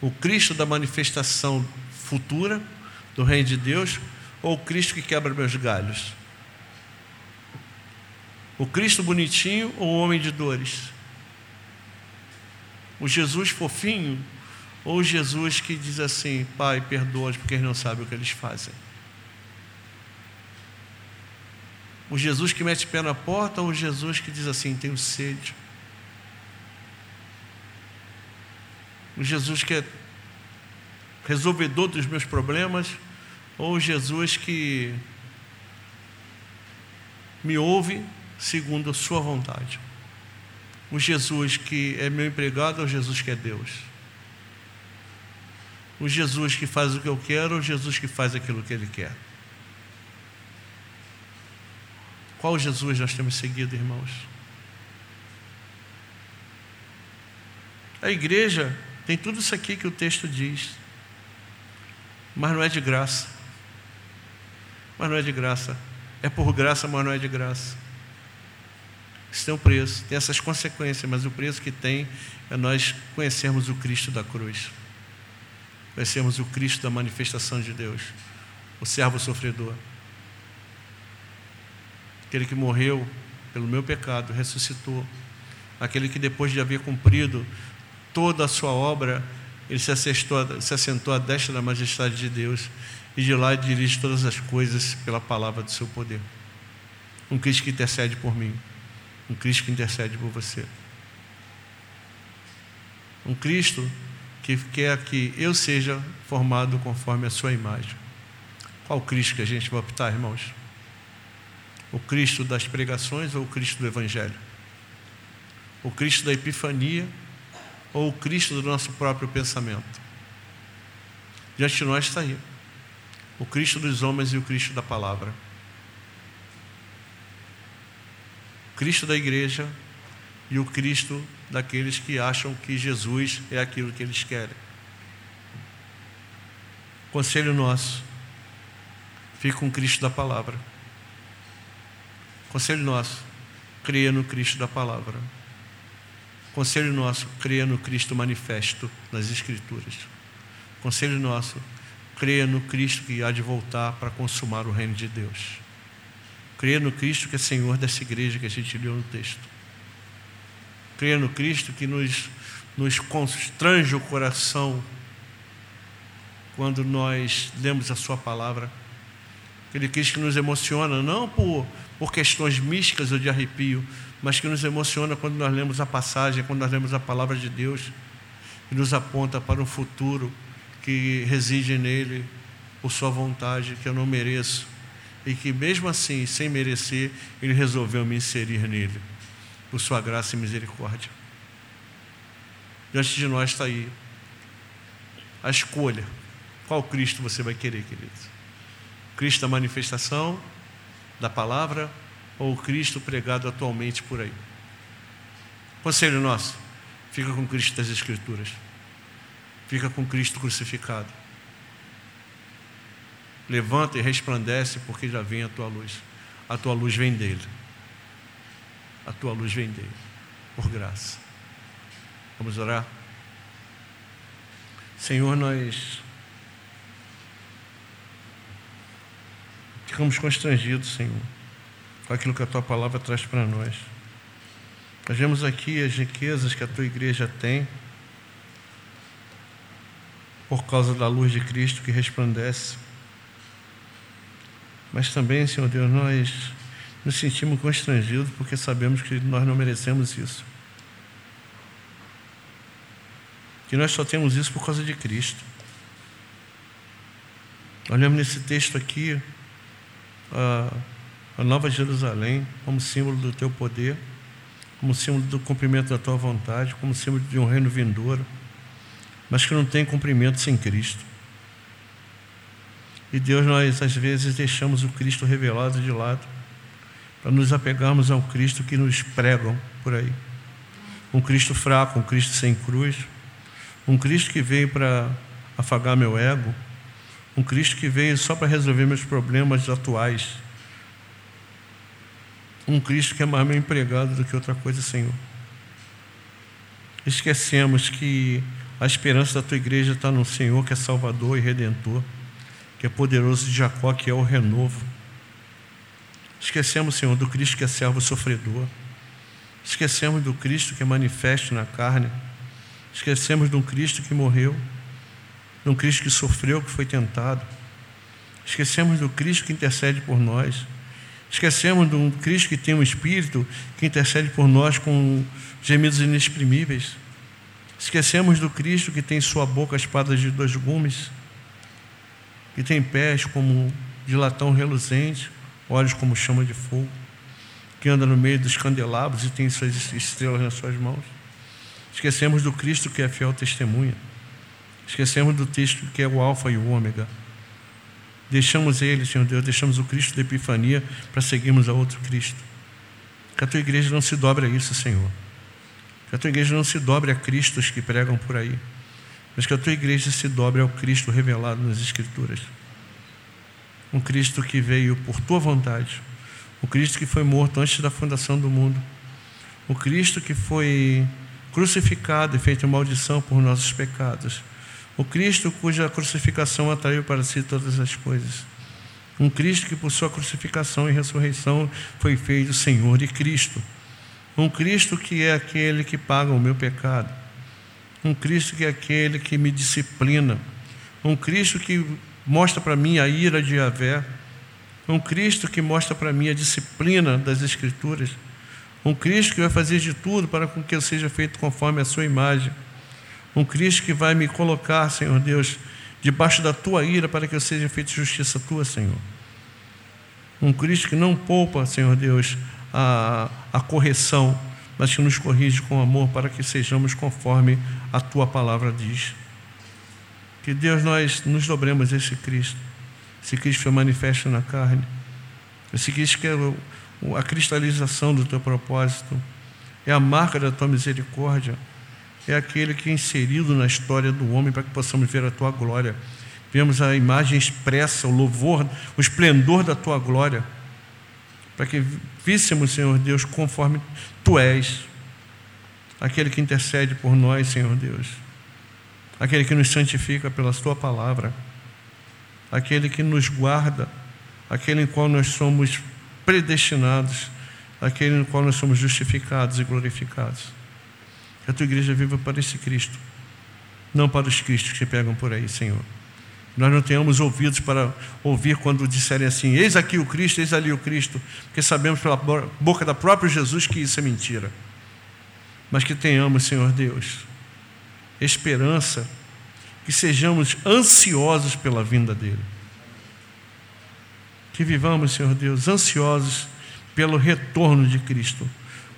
O Cristo da manifestação futura do Reino de Deus ou o Cristo que quebra meus galhos? O Cristo bonitinho ou o homem de dores? O Jesus fofinho ou o Jesus que diz assim: Pai, perdoa-os porque eles não sabem o que eles fazem? O Jesus que mete pé na porta ou o Jesus que diz assim: Tenho sede? O Jesus que é resolvedor dos meus problemas ou o Jesus que me ouve segundo a sua vontade. O Jesus que é meu empregado ou o Jesus que é Deus? O Jesus que faz o que eu quero ou o Jesus que faz aquilo que ele quer? Qual Jesus nós temos seguido, irmãos? A igreja tem tudo isso aqui que o texto diz, mas não é de graça. Mas não é de graça. É por graça, mas não é de graça. Isso tem um preço, tem essas consequências, mas o preço que tem é nós conhecermos o Cristo da cruz, conhecermos o Cristo da manifestação de Deus, o servo sofredor, aquele que morreu pelo meu pecado, ressuscitou, aquele que depois de haver cumprido toda a sua obra, ele se assentou, se assentou à destra da majestade de Deus e de lá dirige todas as coisas pela palavra do seu poder. Um Cristo que intercede por mim um Cristo que intercede por você. Um Cristo que quer que eu seja formado conforme a sua imagem. Qual Cristo que a gente vai optar, irmãos? O Cristo das pregações ou o Cristo do Evangelho? O Cristo da Epifania ou o Cristo do nosso próprio pensamento? Diante de nós está aí. O Cristo dos homens e o Cristo da palavra. Cristo da igreja e o Cristo daqueles que acham que Jesus é aquilo que eles querem. Conselho nosso: fique com o Cristo da palavra. Conselho nosso: creia no Cristo da palavra. Conselho nosso: creia no Cristo manifesto nas Escrituras. Conselho nosso: creia no Cristo que há de voltar para consumar o reino de Deus. Creia no Cristo que é Senhor dessa igreja que a gente leu no texto. Creia no Cristo que nos, nos constrange o coração quando nós lemos a Sua palavra. Aquele Cristo que nos emociona, não por, por questões místicas ou de arrepio, mas que nos emociona quando nós lemos a passagem, quando nós lemos a palavra de Deus, que nos aponta para um futuro que reside nele, por Sua vontade, que eu não mereço e que, mesmo assim, sem merecer, Ele resolveu me inserir nele, por Sua graça e misericórdia. Diante de nós está aí a escolha. Qual Cristo você vai querer, queridos? Cristo da manifestação da palavra ou o Cristo pregado atualmente por aí? Conselho nosso, fica com Cristo das Escrituras. fica com Cristo crucificado. Levanta e resplandece, porque já vem a tua luz. A tua luz vem dele. A tua luz vem dele, por graça. Vamos orar? Senhor, nós ficamos constrangidos, Senhor, com aquilo que a tua palavra traz para nós. Nós vemos aqui as riquezas que a tua igreja tem por causa da luz de Cristo que resplandece. Mas também, Senhor Deus, nós nos sentimos constrangidos porque sabemos que nós não merecemos isso. Que nós só temos isso por causa de Cristo. Olhamos nesse texto aqui a, a Nova Jerusalém como símbolo do teu poder, como símbolo do cumprimento da tua vontade, como símbolo de um reino vindouro mas que não tem cumprimento sem Cristo. E Deus, nós às vezes deixamos o Cristo revelado de lado, para nos apegarmos ao Cristo que nos pregam por aí. Um Cristo fraco, um Cristo sem cruz, um Cristo que veio para afagar meu ego, um Cristo que veio só para resolver meus problemas atuais. Um Cristo que é mais meu empregado do que outra coisa, Senhor. Esquecemos que a esperança da tua igreja está no Senhor, que é Salvador e Redentor, que é poderoso de Jacó, que é o renovo. Esquecemos, Senhor, do Cristo que é servo sofredor. Esquecemos do Cristo que é manifesto na carne. Esquecemos de um Cristo que morreu, de um Cristo que sofreu, que foi tentado. Esquecemos do Cristo que intercede por nós. Esquecemos de um Cristo que tem um Espírito que intercede por nós com gemidos inexprimíveis. Esquecemos do Cristo que tem em sua boca espadas de dois gumes, que tem pés como de latão reluzente, olhos como chama de fogo, que anda no meio dos candelabros e tem suas estrelas nas suas mãos. Esquecemos do Cristo que é fiel testemunha. Esquecemos do texto que é o Alfa e o Ômega. Deixamos ele, Senhor Deus, deixamos o Cristo da Epifania para seguirmos a outro Cristo. Que a tua igreja não se dobre a isso, Senhor. Que a tua igreja não se dobre a Cristos que pregam por aí, mas que a tua igreja se dobre ao Cristo revelado nas Escrituras. Um Cristo que veio por tua vontade, o Cristo que foi morto antes da fundação do mundo, o Cristo que foi crucificado e feito maldição por nossos pecados, o Cristo cuja crucificação atraiu para si todas as coisas. Um Cristo que, por sua crucificação e ressurreição, foi feito Senhor de Cristo. Um Cristo que é aquele que paga o meu pecado. Um Cristo que é aquele que me disciplina. Um Cristo que mostra para mim a ira de Yahvé. Um Cristo que mostra para mim a disciplina das Escrituras. Um Cristo que vai fazer de tudo para que eu seja feito conforme a sua imagem. Um Cristo que vai me colocar, Senhor Deus, debaixo da tua ira para que eu seja feito justiça tua, Senhor. Um Cristo que não poupa, Senhor Deus, a, a correção, mas que nos corrige com amor para que sejamos conforme a tua palavra diz. Que Deus nós nos dobremos esse Cristo, esse Cristo foi manifesto na carne, esse Cristo que é a cristalização do teu propósito, é a marca da tua misericórdia, é aquele que é inserido na história do homem para que possamos ver a tua glória. Vemos a imagem expressa, o louvor, o esplendor da tua glória para que víssemos, Senhor Deus, conforme Tu és, aquele que intercede por nós, Senhor Deus, aquele que nos santifica pela Tua palavra, aquele que nos guarda, aquele em qual nós somos predestinados, aquele no qual nós somos justificados e glorificados. Que a Tua igreja viva para esse Cristo, não para os Cristos que pegam por aí, Senhor nós não tenhamos ouvidos para ouvir quando disserem assim: eis aqui o Cristo, eis ali o Cristo, porque sabemos pela boca da própria Jesus que isso é mentira. Mas que tenhamos, Senhor Deus, esperança, que sejamos ansiosos pela vinda dEle. Que vivamos, Senhor Deus, ansiosos pelo retorno de Cristo,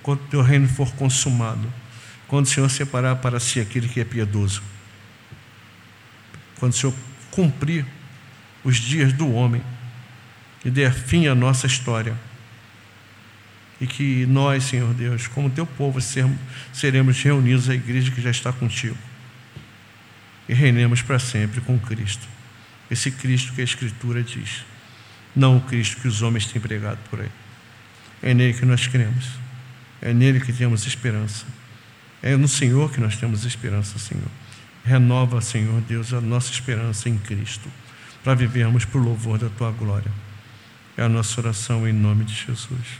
quando o teu reino for consumado, quando o Senhor separar para si aquele que é piedoso, quando o Senhor cumprir os dias do homem e der fim à nossa história. E que nós, Senhor Deus, como teu povo, seremos reunidos à igreja que já está contigo. e reinemos para sempre com Cristo. Esse Cristo que a Escritura diz, não o Cristo que os homens têm pregado por aí. É nele que nós cremos, é nele que temos esperança, é no Senhor que nós temos esperança, Senhor. Renova, Senhor Deus, a nossa esperança em Cristo, para vivermos por louvor da tua glória. É a nossa oração em nome de Jesus.